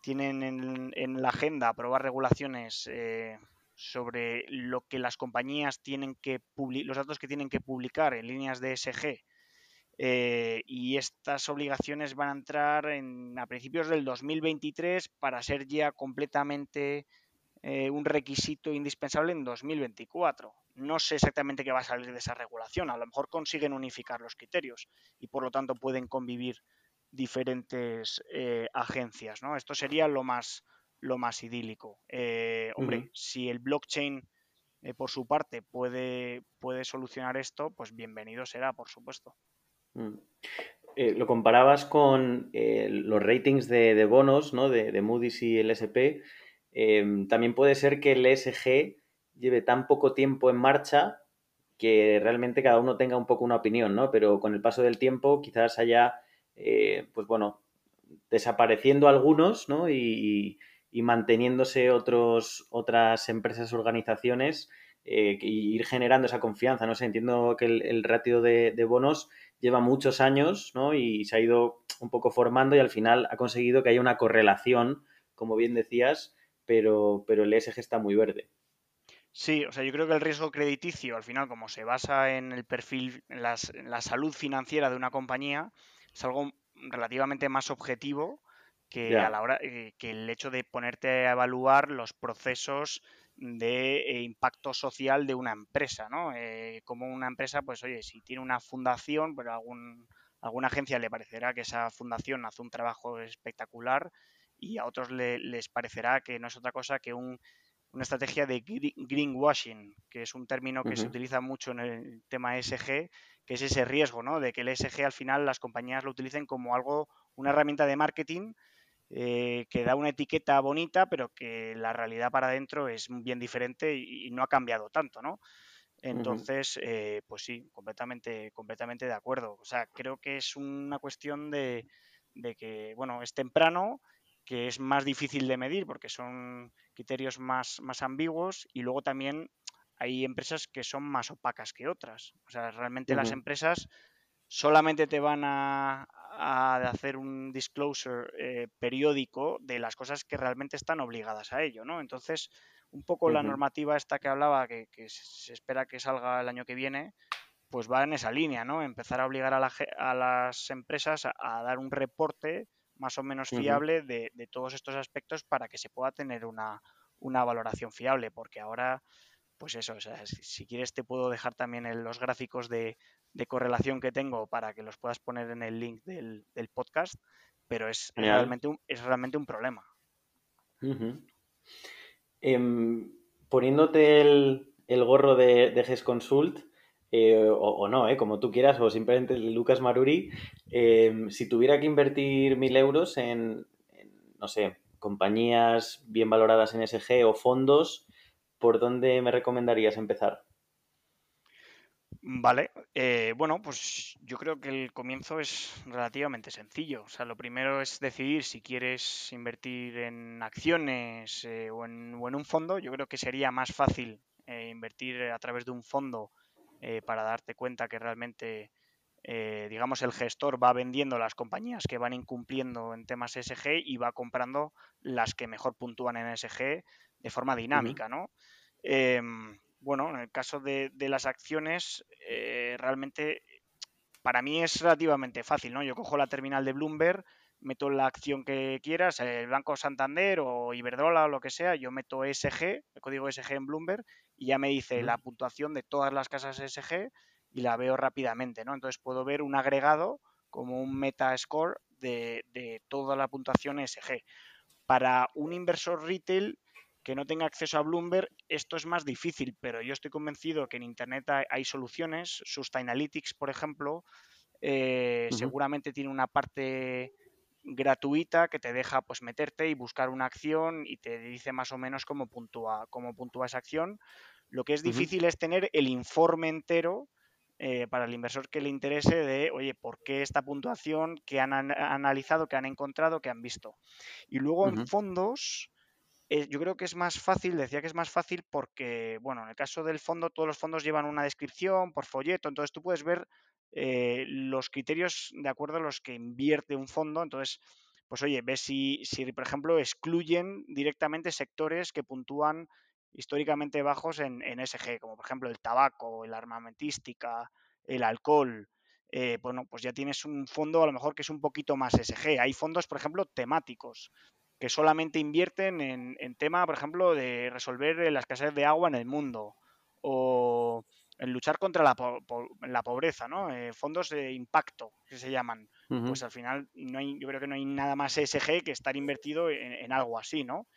tienen en, la agenda aprobar regulaciones eh, sobre lo que las compañías tienen que los datos que tienen que publicar en líneas de SG eh, y estas obligaciones van a entrar en, a principios del 2023 para ser ya completamente eh, un requisito indispensable en 2024. No sé exactamente qué va a salir de esa regulación. A lo mejor consiguen unificar los criterios y por lo tanto pueden convivir diferentes eh, agencias, ¿no? Esto sería lo más, lo más idílico. Eh, hombre, si el blockchain eh, por su parte puede, puede solucionar esto, pues bienvenido será, por supuesto. Mm. lo comparabas con los ratings de, bonos, ¿no? De, de, Moody's y el SP. Em, también puede ser que el ESG lleve tan poco tiempo en marcha que realmente cada uno tenga un poco una opinión, ¿no? Pero con el paso del tiempo quizás haya eh, pues bueno, desapareciendo algunos, ¿no? Y, manteniéndose otros, otras empresas, organizaciones, eh, y ir generando esa confianza, ¿no? sé, entiendo que el, ratio de, bonos lleva muchos años, ¿no? Y se ha ido un poco formando y al final ha conseguido que haya una correlación, como bien decías, pero, pero el ESG está muy verde. Sí, o sea, yo creo que el riesgo crediticio, al final, como se basa en el perfil, en la salud financiera de una compañía, es algo relativamente más objetivo que a la hora eh, que el hecho de ponerte a evaluar los procesos de eh, impacto social de una empresa, ¿no? Eh, como una empresa, pues oye, si tiene una fundación, pues algún, alguna agencia le parecerá que esa fundación hace un trabajo espectacular y a otros les parecerá que no es otra cosa que un, una estrategia de greenwashing, que es un término que se utiliza mucho en el tema ESG, que es ese riesgo, ¿no? De que el ESG al final las compañías lo utilicen como algo, una herramienta de marketing eh, que da una etiqueta bonita, pero que la realidad para adentro es bien diferente y, no ha cambiado tanto, ¿no? Entonces, eh, pues sí, completamente, completamente de acuerdo. O sea, creo que es una cuestión de, de que, bueno, es temprano, que es más difícil de medir porque son criterios más, más ambiguos y luego también hay empresas que son más opacas que otras. O sea, realmente las empresas solamente te van a, hacer un disclosure eh, periódico de las cosas que realmente están obligadas a ello, ¿no? Entonces, un poco la normativa esta que hablaba, que, se espera que salga el año que viene, pues va en esa línea, ¿no? Empezar a obligar a, las empresas a, dar un reporte más o menos fiable de, todos estos aspectos para que se pueda tener una, una valoración fiable, porque ahora pues eso, o sea, si, quieres te puedo dejar también los gráficos de, correlación que tengo para que los puedas poner en el link del, podcast, pero es realmente, un, es realmente un problema. Em, poniéndote el, gorro de, de GES Consult, eh, o, no, eh, como tú quieras, o simplemente Lucas Maruri, em, si tuviera que invertir mil euros en, no sé, compañías bien valoradas en SG o fondos, ¿por dónde me recomendarías empezar? Vale, eh, bueno, pues yo creo que el comienzo es relativamente sencillo. O sea, lo primero es decidir si quieres invertir en acciones eh, o, en, un fondo. Yo creo que sería más fácil eh, invertir a través de un fondo para darte cuenta que realmente, digamos, el gestor va vendiendo las compañías que van incumpliendo en temas SG y va comprando las que mejor puntúan en SG de forma dinámica, ¿no? Em, bueno, en el caso de, las acciones, eh, realmente para mí es relativamente fácil, ¿no? Yo cojo la terminal de Bloomberg, meto la acción que quieras, el Banco Santander o Iberdrola o lo que sea, yo meto SG, el código SG en Bloomberg y ya me dice la puntuación de todas las casas SG y la veo rápidamente, ¿no? Entonces puedo ver un agregado como un meta score de, de toda la puntuación SG. Para un inversor retail que no tenga acceso a Bloomberg, esto es más difícil, pero yo estoy convencido que en Internet hay, soluciones. Sustainalytics, por ejemplo, eh, seguramente tiene una parte gratuita que te deja pues meterte y buscar una acción y te dice más o menos cómo puntúa, cómo puntúa esa acción. Lo que es difícil es tener el informe entero eh, para el inversor que le interese de, oye, ¿por qué esta puntuación? que han analizado? que han encontrado? que han visto? Y luego en fondos, eh, yo creo que es más fácil, decía que es más fácil porque, bueno, en el caso del fondo, todos los fondos llevan una descripción por folleto, entonces tú puedes ver eh, los criterios de acuerdo a los que invierte un fondo. Entonces, pues oye, ves si, si, por ejemplo, excluyen directamente sectores que puntúan históricamente bajos en, SG, como por ejemplo el tabaco, la armamentística, el alcohol. Eh, bueno, pues ya tienes un fondo a lo mejor que es un poquito más SG. Hay fondos, por ejemplo, temáticos, que solamente invierten en, en tema, por ejemplo, de resolver la escasez de agua en el mundo o en luchar contra la, la pobreza, ¿no? Eh, fondos de impacto, que se llaman. Pues al final no hay, yo creo que no hay nada más ESG que estar invertido en, algo así, ¿no?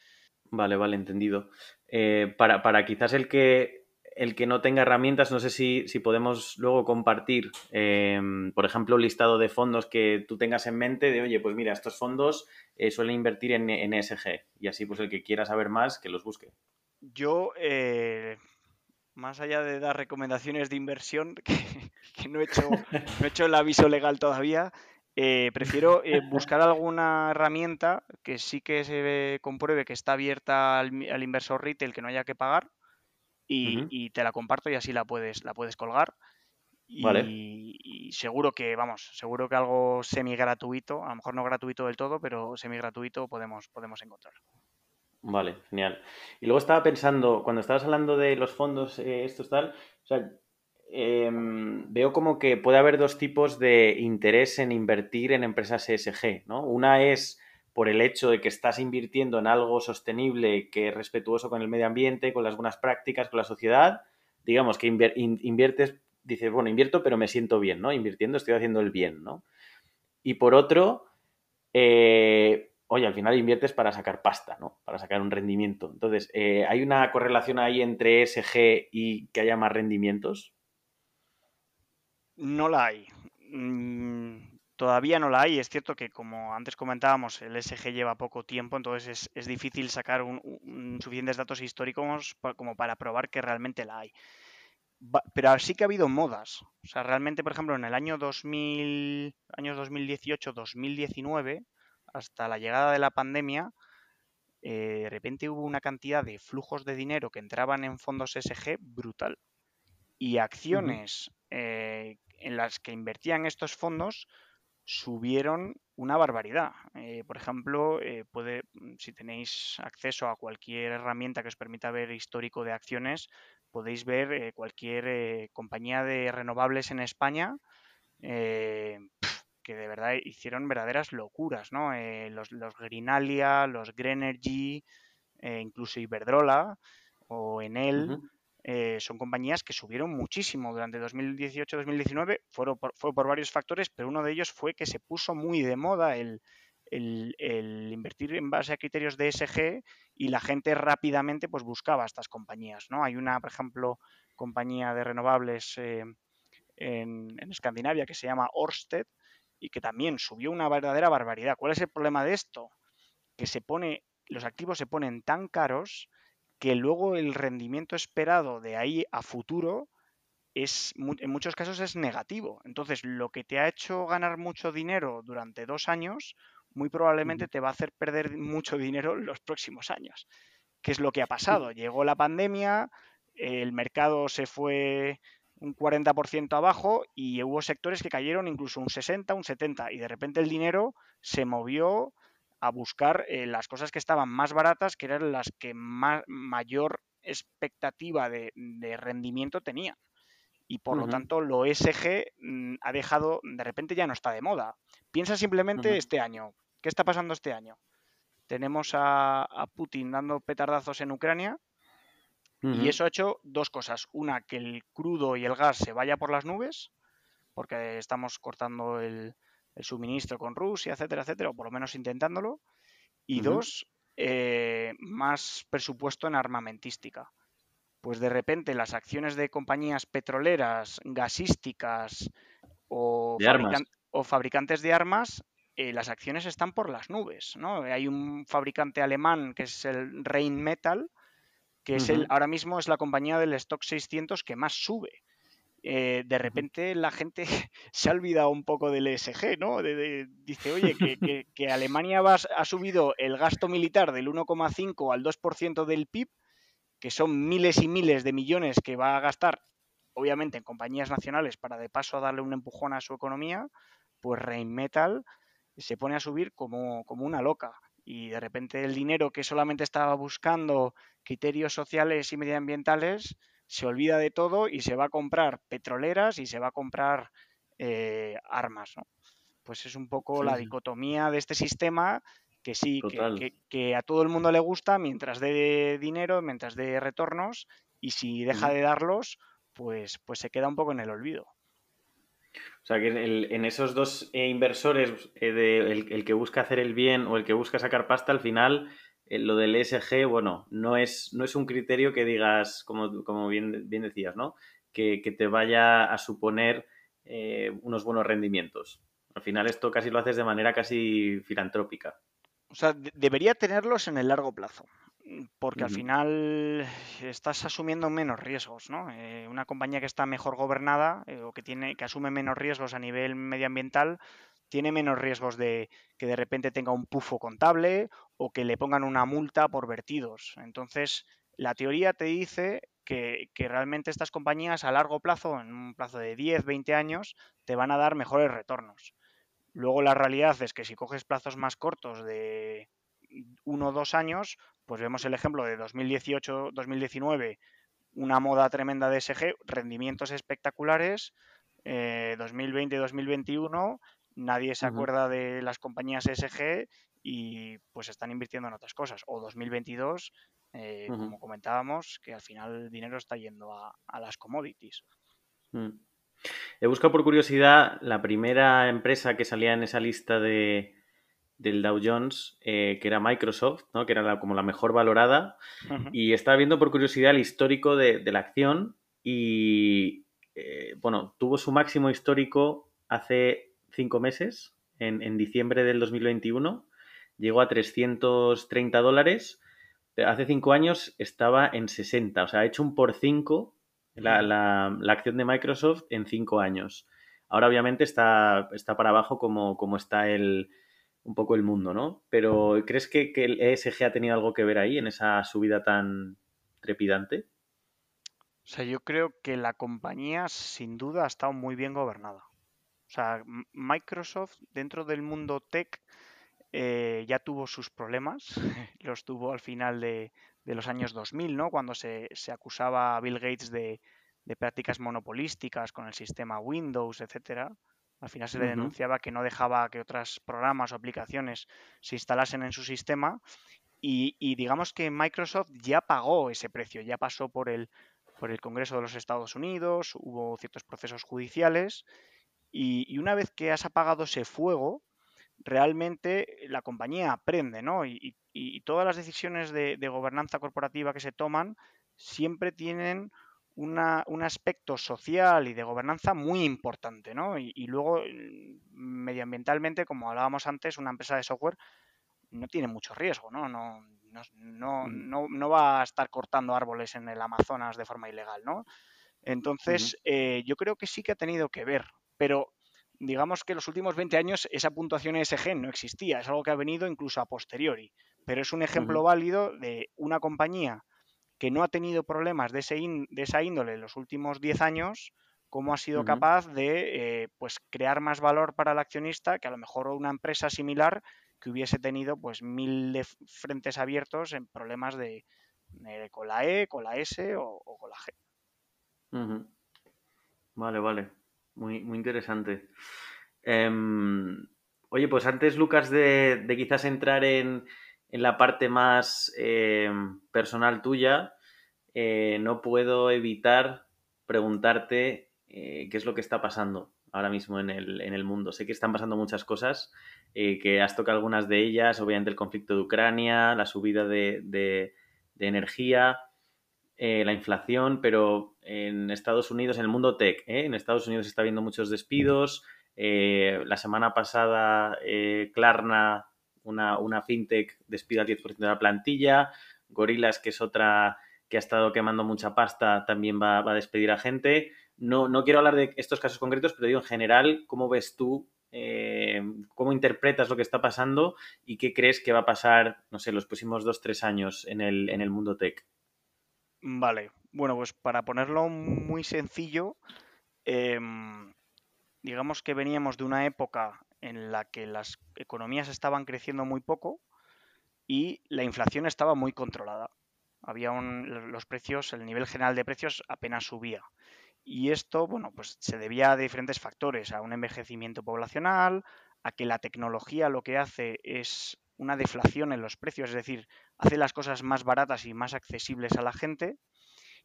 Vale, vale, entendido. Eh, para, para, quizás el que, el que no tenga herramientas, no sé si, si podemos luego compartir, em, por ejemplo, un listado de fondos que tú tengas en mente de, oye, pues mira, estos fondos eh, suelen invertir en, en, ESG y así pues el que quiera saber más, que los busque. Yo, más allá de dar recomendaciones de inversión, (laughs) que, no, he hecho, no he hecho el aviso legal todavía, eh, prefiero eh, buscar alguna herramienta que sí que se compruebe que está abierta al, inversor retail, que no haya que pagar, y, te la comparto y así la puedes, la puedes colgar. Y, y, seguro que, vamos, seguro que algo semi gratuito, a lo mejor no gratuito del todo, pero semi gratuito podemos, podemos encontrar. Vale, genial. Y luego estaba pensando, cuando estabas hablando de los fondos, eh, estos tal, o sea, em, veo como que puede haber dos tipos de interés en invertir en empresas ESG, ¿no? Una es por el hecho de que estás invirtiendo en algo sostenible, que es respetuoso con el medio ambiente, con las buenas prácticas, con la sociedad. Digamos que inviertes, dices, bueno, invierto, pero me siento bien, ¿no? Invirtiendo estoy haciendo el bien, ¿no? Y por otro, eh, oye, al final inviertes para sacar pasta, ¿no? Para sacar un rendimiento. Entonces, eh, ¿hay una correlación ahí entre ESG y que haya más rendimientos? No la hay. Mm, todavía no la hay. Es cierto que, como antes comentábamos, el ESG lleva poco tiempo, entonces es, difícil sacar suficientes datos históricos como para probar que realmente la hay. pero sí que ha habido modas. O sea, realmente, por ejemplo, en el año 2000, años 2018-2019, hasta la llegada de la pandemia, eh, de repente hubo una cantidad de flujos de dinero que entraban en fondos SG brutal. Y acciones eh, en las que invertían estos fondos subieron una barbaridad. Eh, por ejemplo, puede, si tenéis acceso a cualquier herramienta que os permita ver histórico de acciones, podéis ver cualquier compañía de renovables en España que de verdad hicieron verdaderas locuras, ¿no? Eh, los, los Greenalia, los Greenergy, eh, incluso Iberdrola o Enel, eh, son compañías que subieron muchísimo durante 2018-2019, fue por varios factores, pero uno de ellos fue que se puso muy de moda el, invertir en base a criterios de ESG y la gente rápidamente pues buscaba estas compañías, ¿no? Hay una, por ejemplo, compañía de renovables en, en, Escandinavia que se llama Orsted, y que también subió una verdadera barbaridad. ¿Cuál es el problema de esto? Que se pone, los activos se ponen tan caros que luego el rendimiento esperado de ahí a futuro es, en muchos casos es negativo. Entonces, lo que te ha hecho ganar mucho dinero durante dos años, muy probablemente te va a hacer perder mucho dinero los próximos años. ¿Qué es lo que ha pasado? Llegó la pandemia, el mercado se fue un 40% abajo y hubo sectores que cayeron incluso un 60, un 70 y de repente el dinero se movió a buscar eh, las cosas que estaban más baratas, que eran las que más, mayor expectativa de, rendimiento tenían. Y por lo tanto, lo ESG mm, ha dejado, de repente ya no está de moda. Piensa simplemente este año. ¿Qué está pasando este año? Tenemos a, a Putin dando petardazos en Ucrania, y eso ha hecho dos cosas. Una, que el crudo y el gas se vaya por las nubes, porque estamos cortando el, suministro con Rusia, etcétera, etcétera, o por lo menos intentándolo. Y dos, eh, más presupuesto en armamentística. Pues de repente las acciones de compañías petroleras, gasísticas o, o fabricantes de armas, eh, las acciones están por las nubes. ¿no? Hay un fabricante alemán que es el Rheinmetall, que es el, ahora mismo es la compañía del stock 600 que más sube. Eh, de repente la gente (laughs) se ha olvidado un poco del ESG, ¿no? dice, oye, que, (laughs) Alemania ha subido el gasto militar del 1,5 al 2% del PIB, que son miles y miles de millones que va a gastar, obviamente, en compañías nacionales para de paso darle un empujón a su economía, pues Rheinmetall se pone a subir como, como una loca. Y de repente el dinero que solamente estaba buscando criterios sociales y medioambientales, se olvida de todo y se va a comprar petroleras y se va a comprar eh, armas, ¿no? Pues es un poco la dicotomía de este sistema que sí, que, a todo el mundo le gusta mientras dé dinero, mientras dé retornos, y si deja de darlos, pues, pues se queda un poco en el olvido. O sea que en esos dos eh, inversores, eh, el, que busca hacer el bien o el que busca sacar pasta, al final lo del ESG, bueno, no es, no es un criterio que digas, como, como bien, bien decías, ¿no? Que, te vaya a suponer eh, unos buenos rendimientos. Al final esto casi lo haces de manera casi filantrópica. O sea, debería tenerlos en el largo plazo, porque al final estás asumiendo menos riesgos, ¿no? Eh, una compañía que está mejor gobernada o que tiene que asume menos riesgos a nivel medioambiental tiene menos riesgos de que de repente tenga un pufo contable o que le pongan una multa por vertidos. Entonces, la teoría te dice que, realmente estas compañías a largo plazo, en un plazo de 10, 20 años, te van a dar mejores retornos. Luego la realidad es que si coges plazos más cortos de uno o dos años, pues vemos el ejemplo de 2018-2019, una moda tremenda de SG, rendimientos espectaculares, 2020-2021 eh, nadie se acuerda de las compañías SG y pues están invirtiendo en otras cosas. O 2022, eh, como comentábamos, que al final el dinero está yendo a, las commodities. Mm. He buscado por curiosidad la primera empresa que salía en esa lista de, del Dow Jones, eh, que era Microsoft, ¿no? que era como la mejor valorada. Y estaba viendo por curiosidad el histórico de, la acción y, eh, bueno, tuvo su máximo histórico hace cinco meses, en, diciembre del 2021, llegó a 330 dólares. Hace cinco años estaba en 60, o sea, ha hecho un por cinco la, la, acción de Microsoft en cinco años. Ahora obviamente está, está para abajo como, como está el, un poco el mundo, ¿no? Pero ¿crees que, que, el ESG ha tenido algo que ver ahí en esa subida tan trepidante? O sea, yo creo que la compañía sin duda ha estado muy bien gobernada. O sea, Microsoft dentro del mundo tech eh, ya tuvo sus problemas, (laughs) los tuvo al final de, los años 2000, ¿no? Cuando se, acusaba a Bill Gates de, prácticas monopolísticas con el sistema Windows, etcétera. Al final se le denunciaba que no dejaba que otros programas o aplicaciones se instalasen en su sistema y, y, digamos que Microsoft ya pagó ese precio, ya pasó por el, por el Congreso de los Estados Unidos, hubo ciertos procesos judiciales y, una vez que has apagado ese fuego, realmente la compañía aprende, ¿no? Y, todas las decisiones de, gobernanza corporativa que se toman siempre tienen un aspecto social y de gobernanza muy importante, ¿no? Y, luego, mm, medioambientalmente, como hablábamos antes, una empresa de software no tiene mucho riesgo, ¿no? No, no, no, mm. va a estar cortando árboles en el Amazonas de forma ilegal, ¿no? Entonces, eh, yo creo que sí que ha tenido que ver pero digamos que en los últimos 20 años esa puntuación ESG no existía, es algo que ha venido incluso a posteriori, pero es un ejemplo válido de una compañía que no ha tenido problemas de, ese de esa índole en los últimos 10 años, cómo ha sido capaz de eh, pues crear más valor para el accionista que a lo mejor una empresa similar que hubiese tenido pues mil de frentes abiertos en problemas de, con la E, con la S o, con la G. Vale, vale. Muy, muy interesante. Em, oye, pues antes, Lucas, de, quizás entrar en, la parte más em, personal tuya, eh, no puedo evitar preguntarte eh, qué es lo que está pasando ahora mismo en el, mundo? Sé que están pasando muchas cosas, eh, que has tocado algunas de ellas, obviamente el conflicto de Ucrania, la subida de, energía, eh, la inflación, pero en Estados Unidos, en el mundo tech, ¿eh? en Estados Unidos está viendo muchos despidos. la semana pasada, Klarna, una, una fintech, despide al 10% de la plantilla. Gorillas, que es otra que ha estado quemando mucha pasta, también va, a despedir a gente. No, no, quiero hablar de estos casos concretos, pero digo en general, ¿cómo ves tú, eh, cómo interpretas lo que está pasando y qué crees que va a pasar, no sé, los próximos dos, tres años en el, en el mundo tech? Vale, bueno, pues para ponerlo muy sencillo, em, digamos que veníamos de una época en la que las economías estaban creciendo muy poco y la inflación estaba muy controlada había los precios, el nivel general de precios apenas subía. Y esto, bueno, pues se debía a diferentes factores, a un envejecimiento poblacional, a que la tecnología lo que hace es una deflación en los precios, es decir, hace las cosas más baratas y más accesibles a la gente.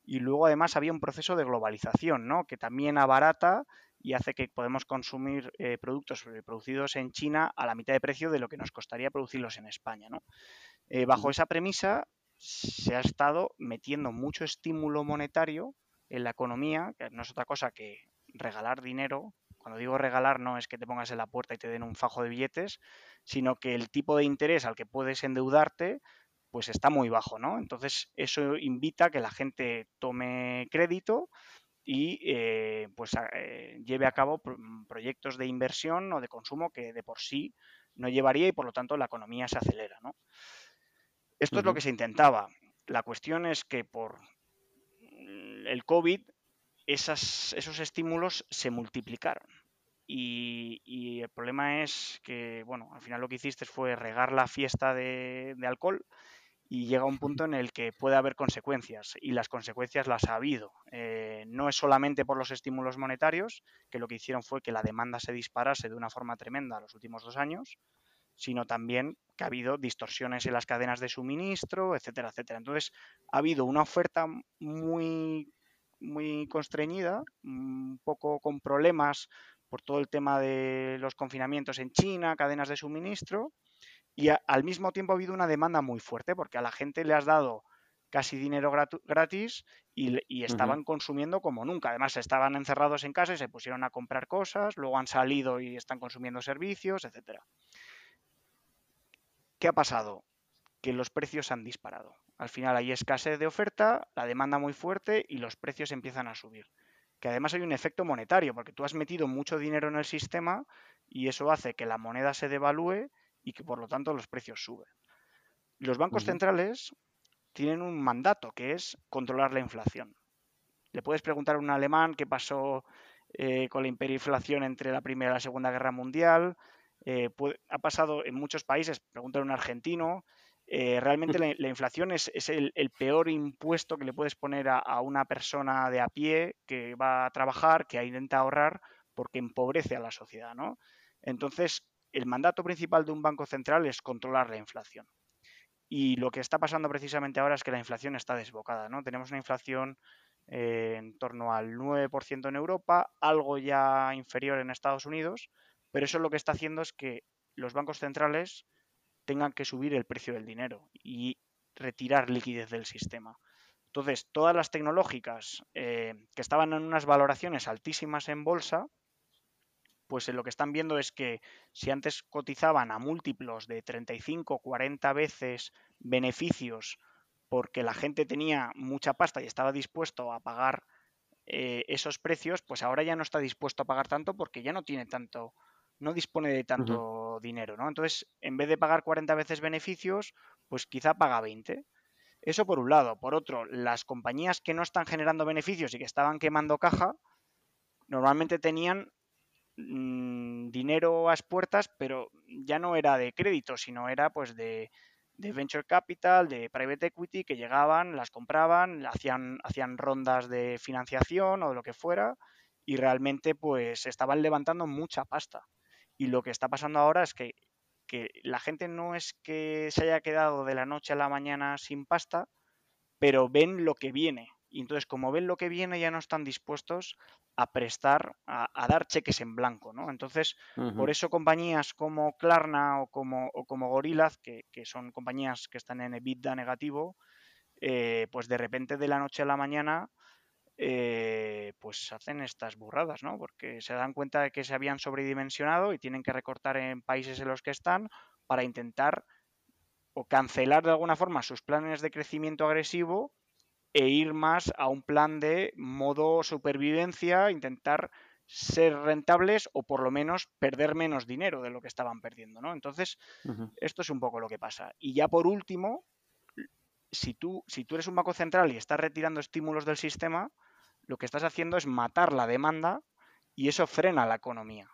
Y luego además había un proceso de globalización, ¿no? Que también abarata y hace que podemos consumir eh, productos eh, producidos en China a la mitad de precio de lo que nos costaría producirlos en España, ¿no? Eh, bajo esa premisa, se ha estado metiendo mucho estímulo monetario en la economía, que no es otra cosa que regalar dinero. Cuando digo regalar no es que te pongas en la puerta y te den un fajo de billetes, sino que el tipo de interés al que puedes endeudarte pues está muy bajo, ¿no? Entonces eso invita a que la gente tome crédito y eh, pues eh, lleve a cabo proyectos de inversión o de consumo que de por sí no llevaría y por lo tanto la economía se acelera, ¿no? Esto es lo que se intentaba. La cuestión es que por el COVID esos estímulos se multiplicaron. Y, el problema es que, bueno, al final lo que hiciste fue regar la fiesta de, alcohol y llega un punto en el que puede haber consecuencias y las consecuencias las ha habido. Eh, no es solamente por los estímulos monetarios, que lo que hicieron fue que la demanda se disparase de una forma tremenda los últimos dos años, sino también que ha habido distorsiones en las cadenas de suministro, etcétera, etcétera. Entonces, ha habido una oferta muy, muy constreñida, un poco con problemas por todo el tema de los confinamientos en China, cadenas de suministro, y al mismo tiempo ha habido una demanda muy fuerte, porque a la gente le has dado casi dinero gratis y, estaban consumiendo como nunca. Además, estaban encerrados en casa y se pusieron a comprar cosas, luego han salido y están consumiendo servicios, etcétera. ¿Qué ha pasado? Que los precios han disparado. Al final hay escasez de oferta, la demanda muy fuerte y los precios empiezan a subir. Que además hay un efecto monetario, porque tú has metido mucho dinero en el sistema y eso hace que la moneda se devalúe y que por lo tanto los precios suben. Los bancos centrales tienen un mandato que es controlar la inflación. Le puedes preguntar a un alemán qué pasó eh, con la hiperinflación entre la Primera y la Segunda Guerra Mundial, eh, ha pasado en muchos países, pregúntale a un argentino, eh, realmente la, inflación es, el, peor impuesto que le puedes poner a, una persona de a pie que va a trabajar, que intenta ahorrar, porque empobrece a la sociedad, ¿no? Entonces, el mandato principal de un banco central es controlar la inflación. Y lo que está pasando precisamente ahora es que la inflación está desbocada, ¿no? Tenemos una inflación eh, en torno al 9% en Europa, algo ya inferior en Estados Unidos, pero eso lo que está haciendo es que los bancos centrales tengan que subir el precio del dinero y retirar liquidez del sistema. Entonces, todas las tecnológicas eh, que estaban en unas valoraciones altísimas en bolsa, pues lo que están viendo es que si antes cotizaban a múltiplos de 35, 40 veces beneficios porque la gente tenía mucha pasta y estaba dispuesto a pagar eh, esos precios, pues ahora ya no está dispuesto a pagar tanto porque ya no tiene tanto, no dispone de tanto dinero, ¿no? Entonces, en vez de pagar 40 veces beneficios, pues quizá paga 20. Eso por un lado. Por otro, las compañías que no están generando beneficios y que estaban quemando caja, normalmente tenían mm, dinero a puertas, pero ya no era de crédito, sino era pues de, de, venture capital, de private equity, que llegaban, las compraban, hacían, hacían rondas de financiación o de lo que fuera, y realmente pues estaban levantando mucha pasta. Y lo que está pasando ahora es que, la gente no es que se haya quedado de la noche a la mañana sin pasta, pero ven lo que viene. y entonces como ven lo que viene ya no están dispuestos a prestar, a, dar cheques en blanco, ¿no? Entonces, por eso compañías como Klarna o como, o como Gorillaz, que, son compañías que están en EBITDA negativo, eh, pues de repente de la noche a la mañana eh, pues hacen estas burradas, ¿no? Porque se dan cuenta de que se habían sobredimensionado y tienen que recortar en países en los que están para intentar o cancelar de alguna forma sus planes de crecimiento agresivo e ir más a un plan de modo supervivencia, intentar ser rentables o por lo menos perder menos dinero de lo que estaban perdiendo, ¿no? Entonces, esto es un poco lo que pasa. Y ya por último, si tú, si tú eres un banco central y estás retirando estímulos del sistema, lo que estás haciendo es matar la demanda y eso frena la economía.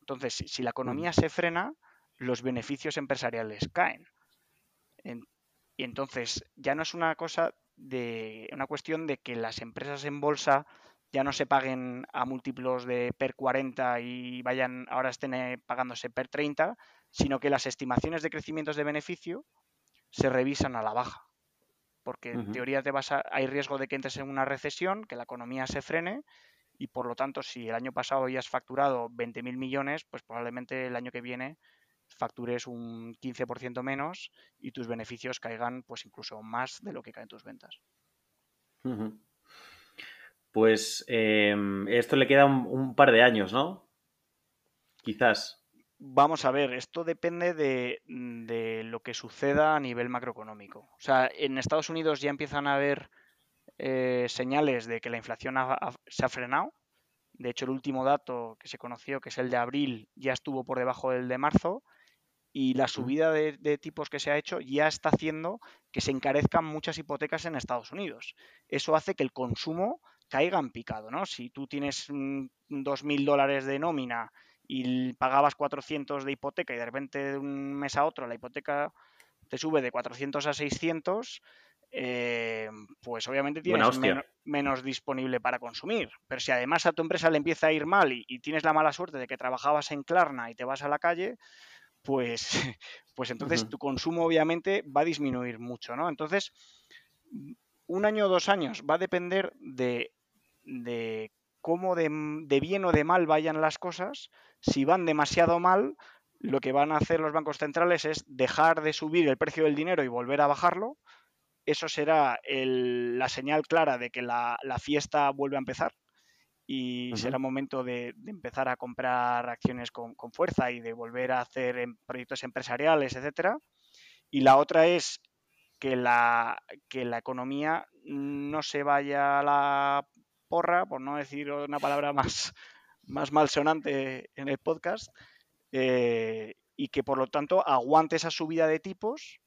Entonces, si, la economía se frena, los beneficios empresariales caen. y entonces ya no es una cosa de una cuestión de que las empresas en bolsa ya no se paguen a múltiplos de per 40 y vayan ahora estén eh, pagándose per 30, sino que las estimaciones de crecimientos de beneficio se revisan a la baja porque en teoría te vas a, hay riesgo de que entres en una recesión, que la economía se frene y por lo tanto si el año pasado ya has facturado 20.000 millones, pues probablemente el año que viene factures un 15% menos y tus beneficios caigan pues incluso más de lo que caen tus ventas. Pues em, esto le queda un, par de años, ¿no? Quizás. Vamos a ver, esto depende de, lo que suceda a nivel macroeconómico. O sea, en Estados Unidos ya empiezan a haber eh, señales de que la inflación se ha frenado. De hecho, el último dato que se conoció, que es el de abril, ya estuvo por debajo del de marzo. Y la subida de, de tipos que se ha hecho ya está haciendo que se encarezcan muchas hipotecas en Estados Unidos. Eso hace que el consumo caiga en picado, ¿no? Si tú tienes 2.000 dólares de nómina y pagabas 400 de hipoteca y de repente de un mes a otro la hipoteca te sube de 400 a 600, eh, pues obviamente tienes menos disponible para consumir. Pero si además a tu empresa le empieza a ir mal y, tienes la mala suerte de que trabajabas en Klarna y te vas a la calle, pues, (laughs) pues entonces tu consumo obviamente va a disminuir mucho, ¿no? Entonces, un año o dos años va a depender de, de cómo de, bien o de mal vayan las cosas. Si van demasiado mal, lo que van a hacer los bancos centrales es dejar de subir el precio del dinero y volver a bajarlo. Eso será la señal clara de que la, fiesta vuelve a empezar y será momento de, empezar a comprar acciones con, fuerza y de volver a hacer proyectos empresariales, etcétera. Y la otra es que la, que la economía no se vaya a la porra, por no decir una palabra más, más malsonante en el podcast, eh, y que por lo tanto aguante esa subida de tipos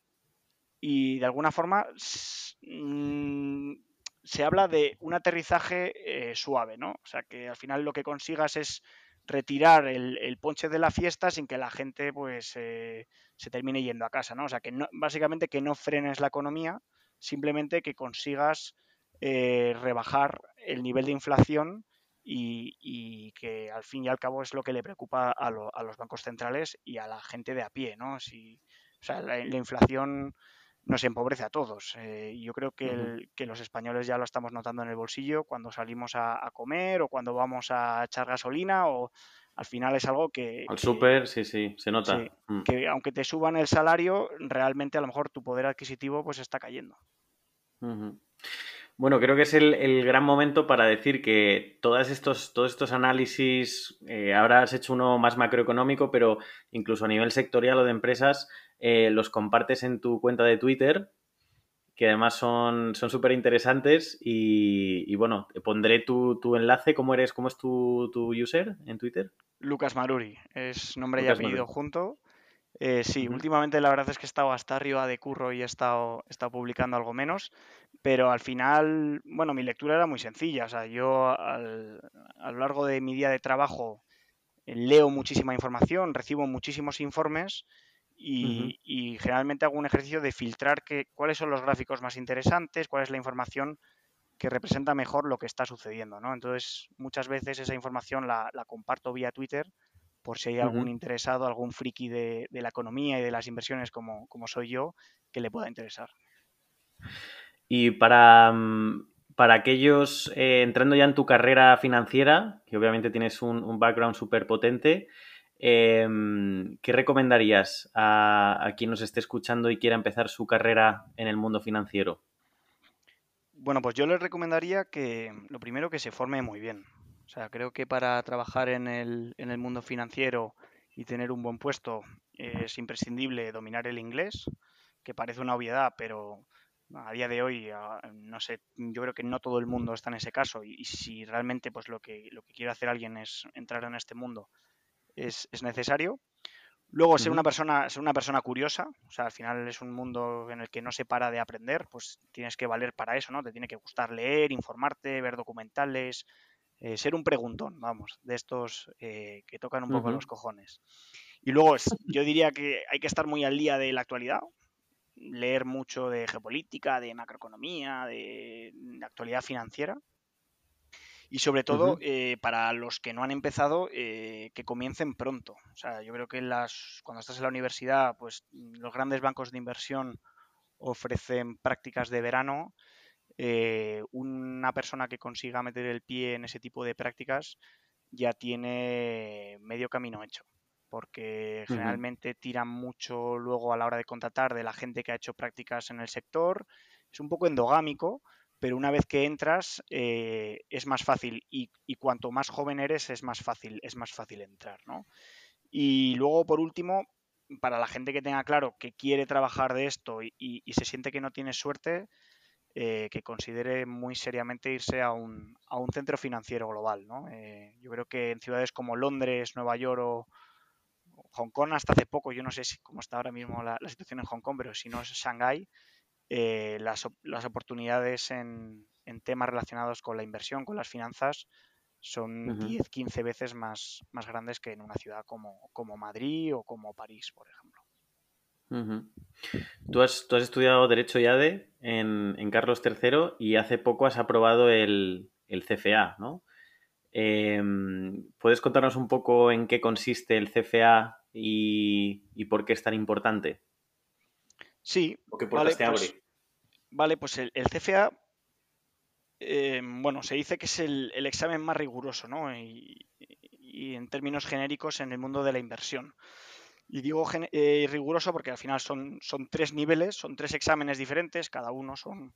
y de alguna forma mm, se habla de un aterrizaje eh, suave, ¿no? O sea, que al final lo que consigas es retirar el, ponche de la fiesta sin que la gente pues eh, se termine yendo a casa, ¿no? O sea, que no, básicamente que no frenes la economía, simplemente que consigas rebajar el nivel de inflación y, que al fin y al cabo es lo que le preocupa a, los bancos centrales y a la gente de a pie, ¿no? Si, o sea, la, inflación nos empobrece a todos. Eh, yo creo que, los españoles ya lo estamos notando en el bolsillo cuando salimos a, comer o cuando vamos a echar gasolina o al final es algo que... Al súper, sí, sí, se nota. Mm. Que aunque te suban el salario, realmente a lo mejor tu poder adquisitivo pues está cayendo. Bueno, creo que es el, gran momento para decir que todos estos, todos estos análisis, eh, ahora has hecho uno más macroeconómico, pero incluso a nivel sectorial o de empresas, eh, los compartes en tu cuenta de Twitter, que además son súper interesantes y, bueno, pondré tu, enlace, ¿cómo eres? ¿Cómo es tu, user en Twitter? Lucas Maruri, es nombre y apellido junto. Eh, sí, últimamente la verdad es que he estado hasta arriba de curro y he estado, he estado publicando algo menos, pero al final, bueno, mi lectura era muy sencilla. O sea, yo a lo largo de mi día de trabajo eh, leo muchísima información, recibo muchísimos informes y, generalmente hago un ejercicio de filtrar que, cuáles son los gráficos más interesantes, cuál es la información que representa mejor lo que está sucediendo. ¿no? Entonces, muchas veces esa información la, comparto vía Twitter por si hay algún interesado, algún friki de, la economía y de las inversiones como, como soy yo, que le pueda interesar. Y para, mm, para aquellos, eh, entrando ya en tu carrera financiera, que obviamente tienes un, background súper potente, em, ¿qué recomendarías a, a, quien nos esté escuchando y quiera empezar su carrera en el mundo financiero? Bueno, pues yo les recomendaría que lo primero que se forme muy bien. O sea, creo que para trabajar en el, en el mundo financiero y tener un buen puesto es imprescindible dominar el inglés, que parece una obviedad, pero a día de hoy, no sé, yo creo que no todo el mundo está en ese caso y, si realmente pues lo que, lo que quiere hacer alguien es entrar en este mundo es, necesario. Luego, ser una persona, ser una persona curiosa, o sea, al final es un mundo en el que no se para de aprender, pues tienes que valer para eso, ¿no? Te tiene que gustar leer, informarte, ver documentales, eh, ser un preguntón, vamos, de estos eh, que tocan un poco los cojones. Y luego (laughs) yo diría que hay que estar muy al día de la actualidad, leer mucho de geopolítica, de macroeconomía, de, actualidad financiera. Y sobre todo, eh, para los que no han empezado, eh, que comiencen pronto. O sea, yo creo que las, cuando estás en la universidad, pues los grandes bancos de inversión ofrecen prácticas de verano. Eh, una persona que consiga meter el pie en ese tipo de prácticas ya tiene medio camino hecho porque generalmente tiran mucho luego a la hora de contratar de la gente que ha hecho prácticas en el sector. Es un poco endogámico, pero una vez que entras eh, es más fácil y, cuanto más joven eres es más fácil, es más fácil entrar, ¿no? Y luego, por último, para la gente que tenga claro que quiere trabajar de esto y, se siente que no tiene suerte, eh, que considere muy seriamente irse a un, a un centro financiero global. ¿no? Eh, yo creo que en ciudades como Londres, Nueva York o, Hong Kong hasta hace poco, yo no sé cómo está ahora mismo la, situación en Hong Kong, pero si no es Shanghái, eh, las, oportunidades en, temas relacionados con la inversión, con las finanzas, son 10, 15 veces más, más grandes que en una ciudad como, como Madrid o como París, por ejemplo. Tú, has, estudiado Derecho YADE en, en Carlos III y hace poco has aprobado el, el CFA, ¿no? Em, ¿Puedes contarnos un poco en qué consiste el CFA y, por qué es tan importante? Sí. vale, pues, vale, pues el, CFA, em, bueno, se dice que es el, examen más riguroso, ¿no? Y, en términos genéricos en el mundo de la inversión. Y digo eh, riguroso porque al final son, son tres niveles, son tres exámenes diferentes, cada uno son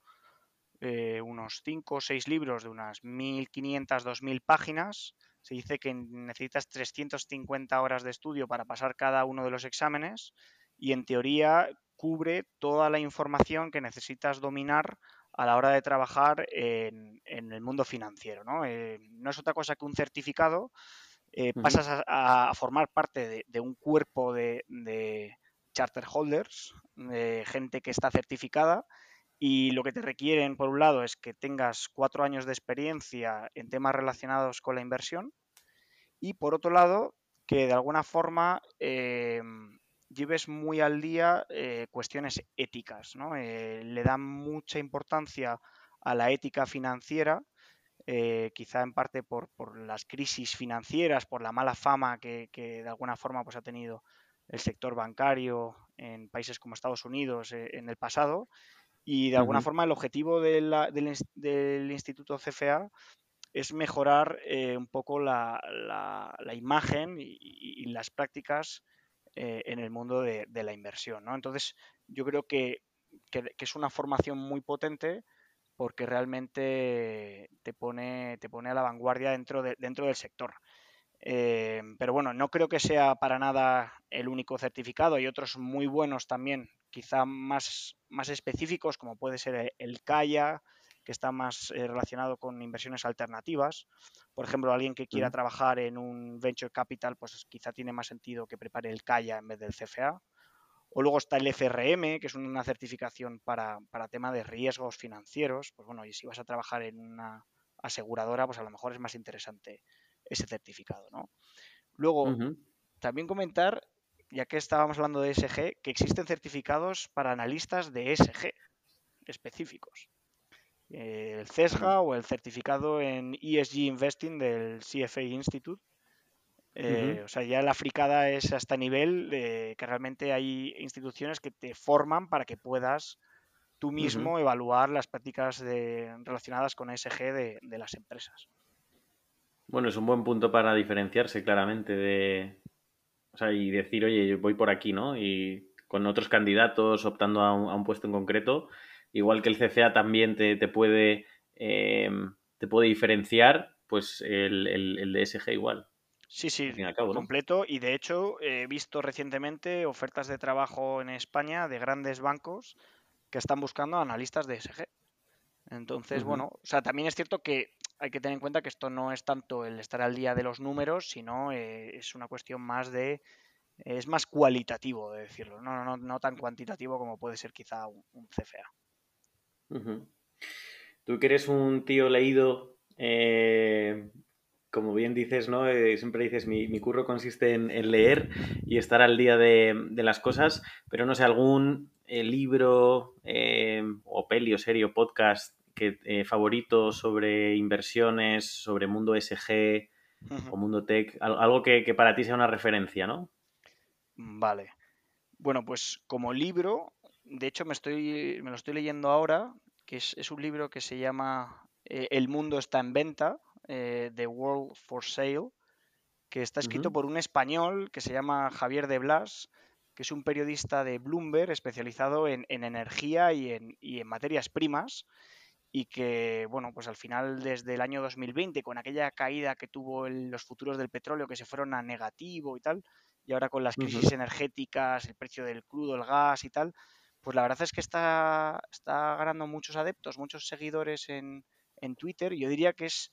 eh, unos 5 o 6 libros de unas 1.500, 2.000 páginas. Se dice que necesitas 350 horas de estudio para pasar cada uno de los exámenes y en teoría cubre toda la información que necesitas dominar a la hora de trabajar en, el mundo financiero. ¿no? Eh, no es otra cosa que un certificado. Eh, pasas a, formar parte de, un cuerpo de, de charter holders, de gente que está certificada y lo que te requieren, por un lado, es que tengas cuatro años de experiencia en temas relacionados con la inversión y, por otro lado, que de alguna forma em, lleves muy al día eh, cuestiones éticas. ¿no? Eh, le dan mucha importancia a la ética financiera, eh, quizá en parte por, las crisis financieras, por la mala fama que, de alguna forma pues, ha tenido el sector bancario en países como Estados Unidos en el pasado y de alguna forma el objetivo del, Instituto CFA es mejorar eh, un poco la, imagen y, las prácticas eh, en el mundo de, la inversión. ¿no? Entonces, yo creo que, es una formación muy potente porque realmente te pone, te pone a la vanguardia dentro, dentro del sector. Eh, pero bueno, no creo que sea para nada el único certificado. Hay otros muy buenos también, quizá más, más específicos, como puede ser el CAIA, que está más eh, relacionado con inversiones alternativas. Por ejemplo, alguien que quiera trabajar en un venture capital, pues quizá tiene más sentido que prepare el CAIA en vez del CFA. O luego está el FRM, que es una certificación para, para tema de riesgos financieros. Pues bueno, y si vas a trabajar en una aseguradora, pues a lo mejor es más interesante ese certificado, ¿no? Luego, también comentar, ya que estábamos hablando de ESG, que existen certificados para analistas de ESG específicos. El CESGA o el certificado en ESG Investing del CFA Institute. Eh, o sea, ya la fricada es hasta nivel de que realmente hay instituciones que te forman para que puedas tú mismo evaluar las prácticas relacionadas con ESG de, de, las empresas. Bueno, es un buen punto para diferenciarse claramente de, o sea, y decir, oye, yo voy por aquí, ¿no? Y con otros candidatos optando a un, puesto en concreto, igual que el CCA también te, puede, eh, te puede diferenciar, pues el, el, DSG igual. Sí, sí, completo. Y de hecho, he visto recientemente ofertas de trabajo en España de grandes bancos que están buscando analistas de ESG. Entonces, bueno, o sea, también es cierto que hay que tener en cuenta que esto no es tanto el estar al día de los números, sino eh, es una cuestión más de es más cualitativo de decirlo, no, no, no tan cuantitativo como puede ser quizá un, CFA. Tú que eres un tío leído, eh, como bien dices, ¿no? Eh, siempre dices, mi, curro consiste en, leer y estar al día de, las cosas, pero no sé, algún libro o peli o serie o podcast que, eh, favorito sobre inversiones, sobre mundo SG o mundo tech, algo que, para ti sea una referencia, ¿no? Vale. Bueno, pues como libro, de hecho me, estoy, me lo estoy leyendo ahora, que es, un libro que se llama eh, El mundo está en venta, eh, The World for Sale, que está escrito por un español que se llama Javier de Blas, que es un periodista de Bloomberg especializado en, energía y en, y en, materias primas y que, bueno, pues al final desde el año 2020, con aquella caída que tuvo los futuros del petróleo que se fueron a negativo y tal, y ahora con las crisis energéticas, el precio del crudo, el gas y tal, pues la verdad es que está, está ganando muchos adeptos, muchos seguidores en, en Twitter. Yo diría que es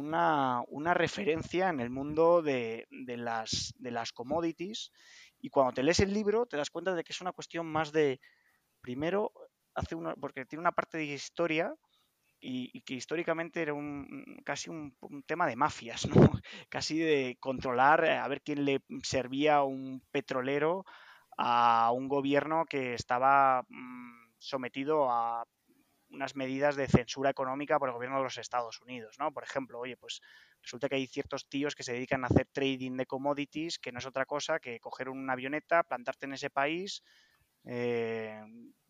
una, una referencia en el mundo de, de, las, de las commodities. Y cuando te lees el libro, te das cuenta de que es una cuestión más de, primero, hace porque tiene una parte de historia y, que históricamente era un, casi un, tema de mafias, ¿no? (laughs) casi de controlar eh, a ver quién le servía un petrolero a un gobierno que estaba mm, sometido a unas medidas de censura económica por el gobierno de los Estados Unidos, ¿no? Por ejemplo, oye, pues resulta que hay ciertos tíos que se dedican a hacer trading de commodities, que no es otra cosa que coger una avioneta, plantarte en ese país, eh,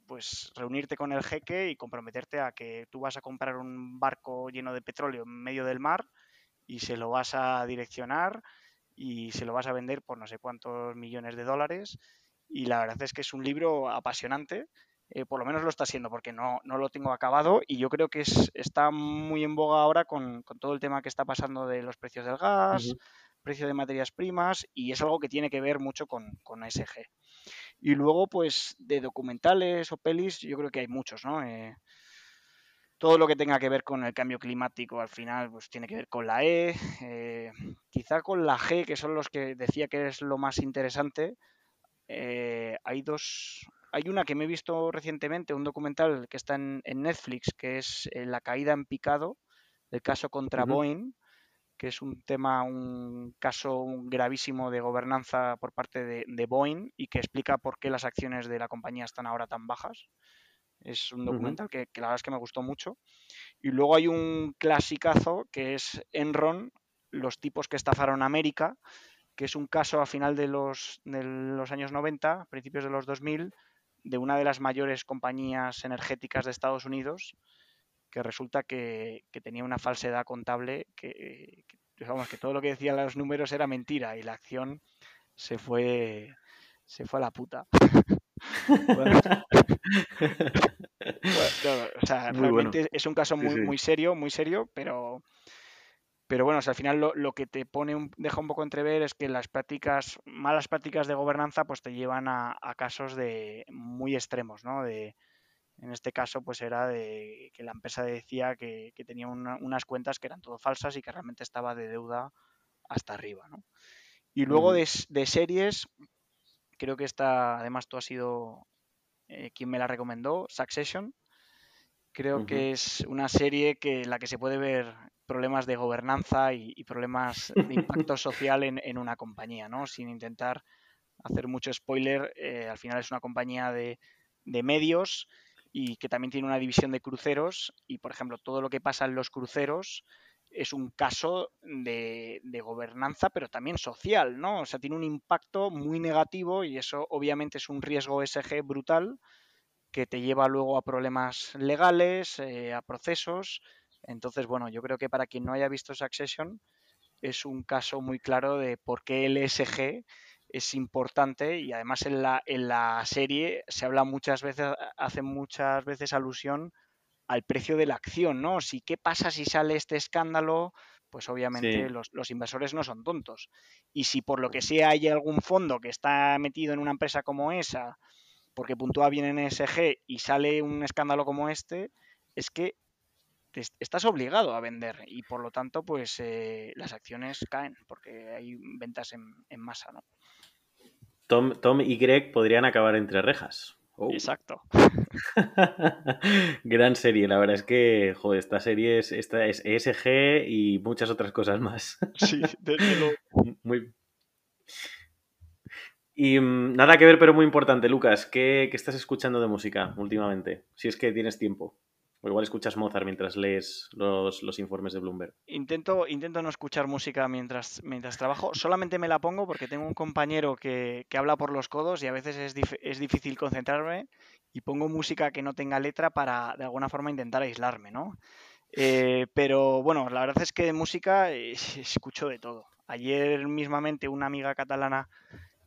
pues reunirte con el jeque y comprometerte a que tú vas a comprar un barco lleno de petróleo en medio del mar y se lo vas a direccionar y se lo vas a vender por no sé cuántos millones de dólares. Y la verdad es que es un libro apasionante. Eh, por lo menos lo está siendo porque no, no, lo tengo acabado y yo creo que es, está muy en boga ahora con, todo el tema que está pasando de los precios del gas, precio de materias primas y es algo que tiene que ver mucho con, con SG. Y luego, pues, de documentales o pelis, yo creo que hay muchos, ¿no? Eh, todo lo que tenga que ver con el cambio climático al final pues tiene que ver con la E, eh, quizá con la G, que son los que decía que es lo más interesante. Eh, hay dos, hay una que me he visto recientemente, un documental que está en, Netflix, que es La caída en picado, el caso contra Boeing, que es un tema, un caso gravísimo de gobernanza por parte de, Boeing y que explica por qué las acciones de la compañía están ahora tan bajas. Es un documental que, la verdad es que me gustó mucho. Y luego hay un clasicazo que es Enron, los tipos que estafaron América, que es un caso a final de los, de los años 90, principios de los 2000, de una de las mayores compañías energéticas de Estados Unidos, que resulta que, tenía una falsedad contable que, digamos, que todo lo que decían los números era mentira y la acción se fue se fue a la puta. (laughs) (laughs) o sea, realmente es un caso muy, muy serio, muy serio, pero pero bueno, al final lo, que te pone deja un poco entrever es que las prácticas, malas prácticas de gobernanza, pues te llevan a, a casos de muy extremos, ¿no? De, en este caso, pues era de que la empresa decía que, tenía unas cuentas que eran todo falsas y que realmente estaba de deuda hasta arriba. ¿no? Y luego de, series, creo que esta, además tú has sido eh, quien me la recomendó, Succession. Creo que es una serie que la que se puede ver problemas de gobernanza y, problemas de impacto (laughs) social en, una compañía, ¿no? Sin intentar hacer mucho spoiler, eh, al final es una compañía de, de medios y que también tiene una división de cruceros y, por ejemplo, todo lo que pasa en los cruceros es un caso de, gobernanza, pero también social, ¿no? O sea, tiene un impacto muy negativo y eso obviamente es un riesgo SG brutal, que te lleva luego a problemas legales, eh, a procesos. Entonces, bueno, yo creo que para quien no haya visto Succession, es un caso muy claro de por qué el ESG es importante y además en la, en la serie se habla muchas veces, hace muchas veces alusión al precio de la acción, ¿no? Si qué pasa si sale este escándalo, pues obviamente los, los, inversores no son tontos. Y si por lo que sea hay algún fondo que está metido en una empresa como esa, porque puntúa bien en ESG y sale un escándalo como este, es que estás obligado a vender y por lo tanto pues eh, las acciones caen porque hay ventas en, en masa, ¿no? Tom, Tom, y Greg podrían acabar entre rejas. Oh. Exacto. (laughs) Gran serie, la verdad es que, joder, esta serie es, esta es ESG y muchas otras cosas más. (laughs) Sí, desde luego. Muy... Y mm, nada que ver, pero muy importante, Lucas, ¿qué, ¿qué estás escuchando de música últimamente? Si es que tienes tiempo. O igual escuchas Mozart mientras lees los, los, informes de Bloomberg. Intento, intento no escuchar música mientras, mientras trabajo. Solamente me la pongo porque tengo un compañero que, que habla por los codos y a veces es, es, difícil concentrarme y pongo música que no tenga letra para de alguna forma intentar aislarme, ¿no? Eh, pero bueno, la verdad es que de música eh, (laughs) escucho de todo. Ayer mismamente una amiga catalana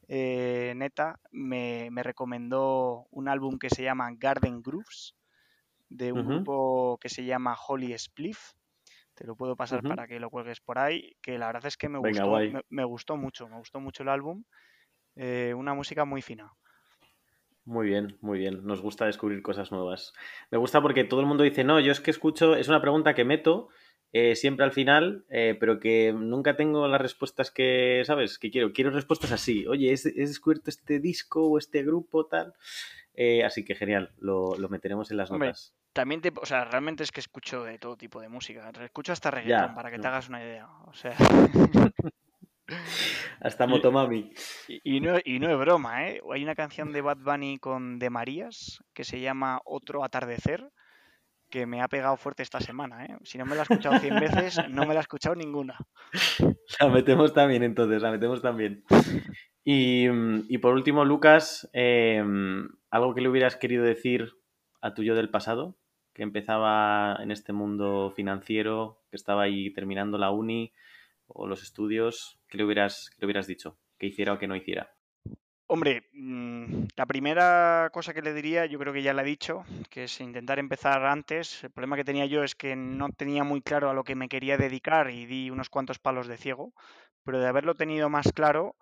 eh, neta me, me recomendó un álbum que se llama Garden Grooves de un uh -huh. grupo que se llama Holy Spliff. Te lo puedo pasar uh -huh. para que lo cuelgues por ahí, que la verdad es que me, Venga, gustó, me, me, gustó mucho, me gustó mucho el álbum. Eh, una música muy fina. Muy bien, muy bien. Nos gusta descubrir cosas nuevas. Me gusta porque todo el mundo dice, no, yo es que escucho, es una pregunta que meto eh, siempre al final, eh, pero que nunca tengo las respuestas que, ¿sabes? Que quiero. Quiero respuestas así. Oye, ¿he descubierto este disco o este grupo tal? Eh, así que genial, lo, lo, meteremos en las Hombre, notas. También te, o sea, realmente es que escucho de todo tipo de música. Escucho hasta reggaetón ya, para que no. te hagas una idea. O sea. (laughs) hasta Motomami. Y, y, no, y no es broma, ¿eh? Hay una canción de Bad Bunny con De Marías que se llama Otro Atardecer que me ha pegado fuerte esta semana. ¿eh? Si no me la he escuchado 100 veces, no me la he escuchado ninguna. (laughs) La metemos también, entonces, la metemos también. Y, por último, Lucas, eh, ¿algo que le hubieras querido decir a tu yo del pasado? Que empezaba en este mundo financiero, que estaba ahí terminando la uni o los estudios, ¿qué le hubieras, qué le hubieras dicho? ¿Que hiciera o que no hiciera? Hombre, mm, la primera cosa que le diría, yo creo que ya la he dicho, que es intentar empezar antes. El problema que tenía yo es que no tenía muy claro a lo que me quería dedicar y di unos cuantos palos de ciego, pero de haberlo tenido más claro,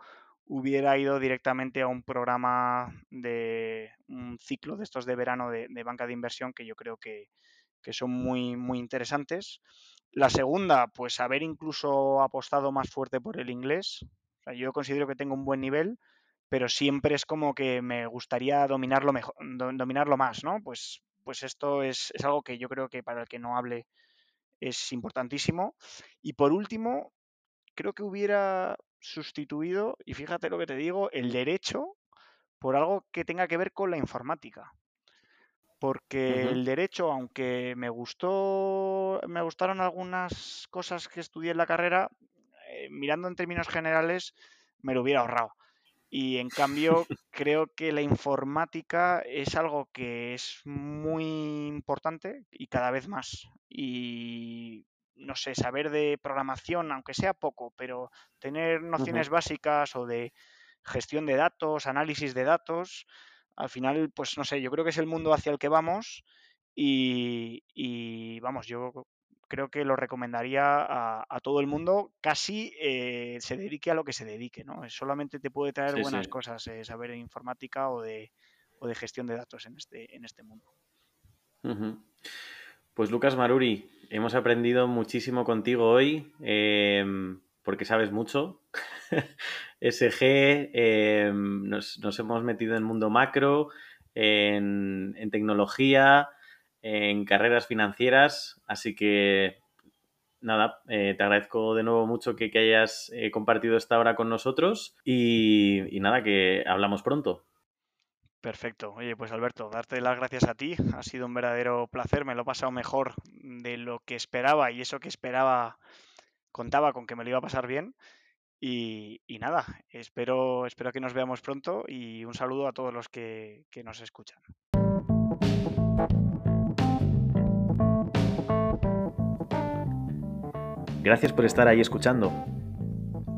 hubiera ido directamente a un programa de un ciclo de estos de verano de, banca de inversión que yo creo que, que son muy, muy interesantes. La segunda, pues haber incluso apostado más fuerte por el inglés. Yo considero que tengo un buen nivel, pero siempre es como que me gustaría dominarlo mejor, dominarlo más, ¿no? Pues, pues esto es, es, algo que yo creo que para el que no hable es importantísimo. Y por último, creo que hubiera sustituido, y fíjate lo que te digo, el derecho por algo que tenga que ver con la informática. Porque uh -huh. el derecho, aunque me gustó, me gustaron algunas cosas que estudié en la carrera, eh, mirando en términos generales, me lo hubiera ahorrado. Y en cambio, (laughs) creo que la informática es algo que es muy importante y cada vez más. Y no sé, saber de programación, aunque sea poco, pero tener nociones uh -huh. básicas o de gestión de datos, análisis de datos, al final, pues no sé, yo creo que es el mundo hacia el que vamos y, y vamos, yo creo que lo recomendaría a, a todo el mundo, casi eh, se dedique a lo que se dedique, ¿no? Solamente te puede traer sí, buenas sí. cosas eh, saber de informática o de, o de, gestión de datos en este, en este mundo. Uh -huh. Pues Lucas Maruri, hemos aprendido muchísimo contigo hoy, eh, porque sabes mucho. (laughs) SG, eh, nos, nos, hemos metido en mundo macro, en, en tecnología, en carreras financieras, así que nada, eh, te agradezco de nuevo mucho que, hayas eh, compartido esta hora con nosotros y, y, nada, que hablamos pronto. Perfecto. Oye, pues Alberto, darte las gracias a ti. Ha sido un verdadero placer. Me lo he pasado mejor de lo que esperaba y eso que esperaba contaba con que me lo iba a pasar bien. Y, y nada, espero, espero que nos veamos pronto y un saludo a todos los que, que nos escuchan. Gracias por estar ahí escuchando.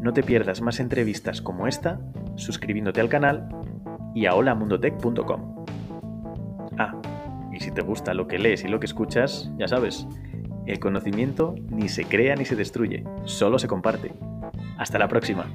No te pierdas más entrevistas como esta suscribiéndote al canal y a holamundotech.com. Ah, y si te gusta lo que lees y lo que escuchas, ya sabes, el conocimiento ni se crea ni se destruye, solo se comparte. Hasta la próxima.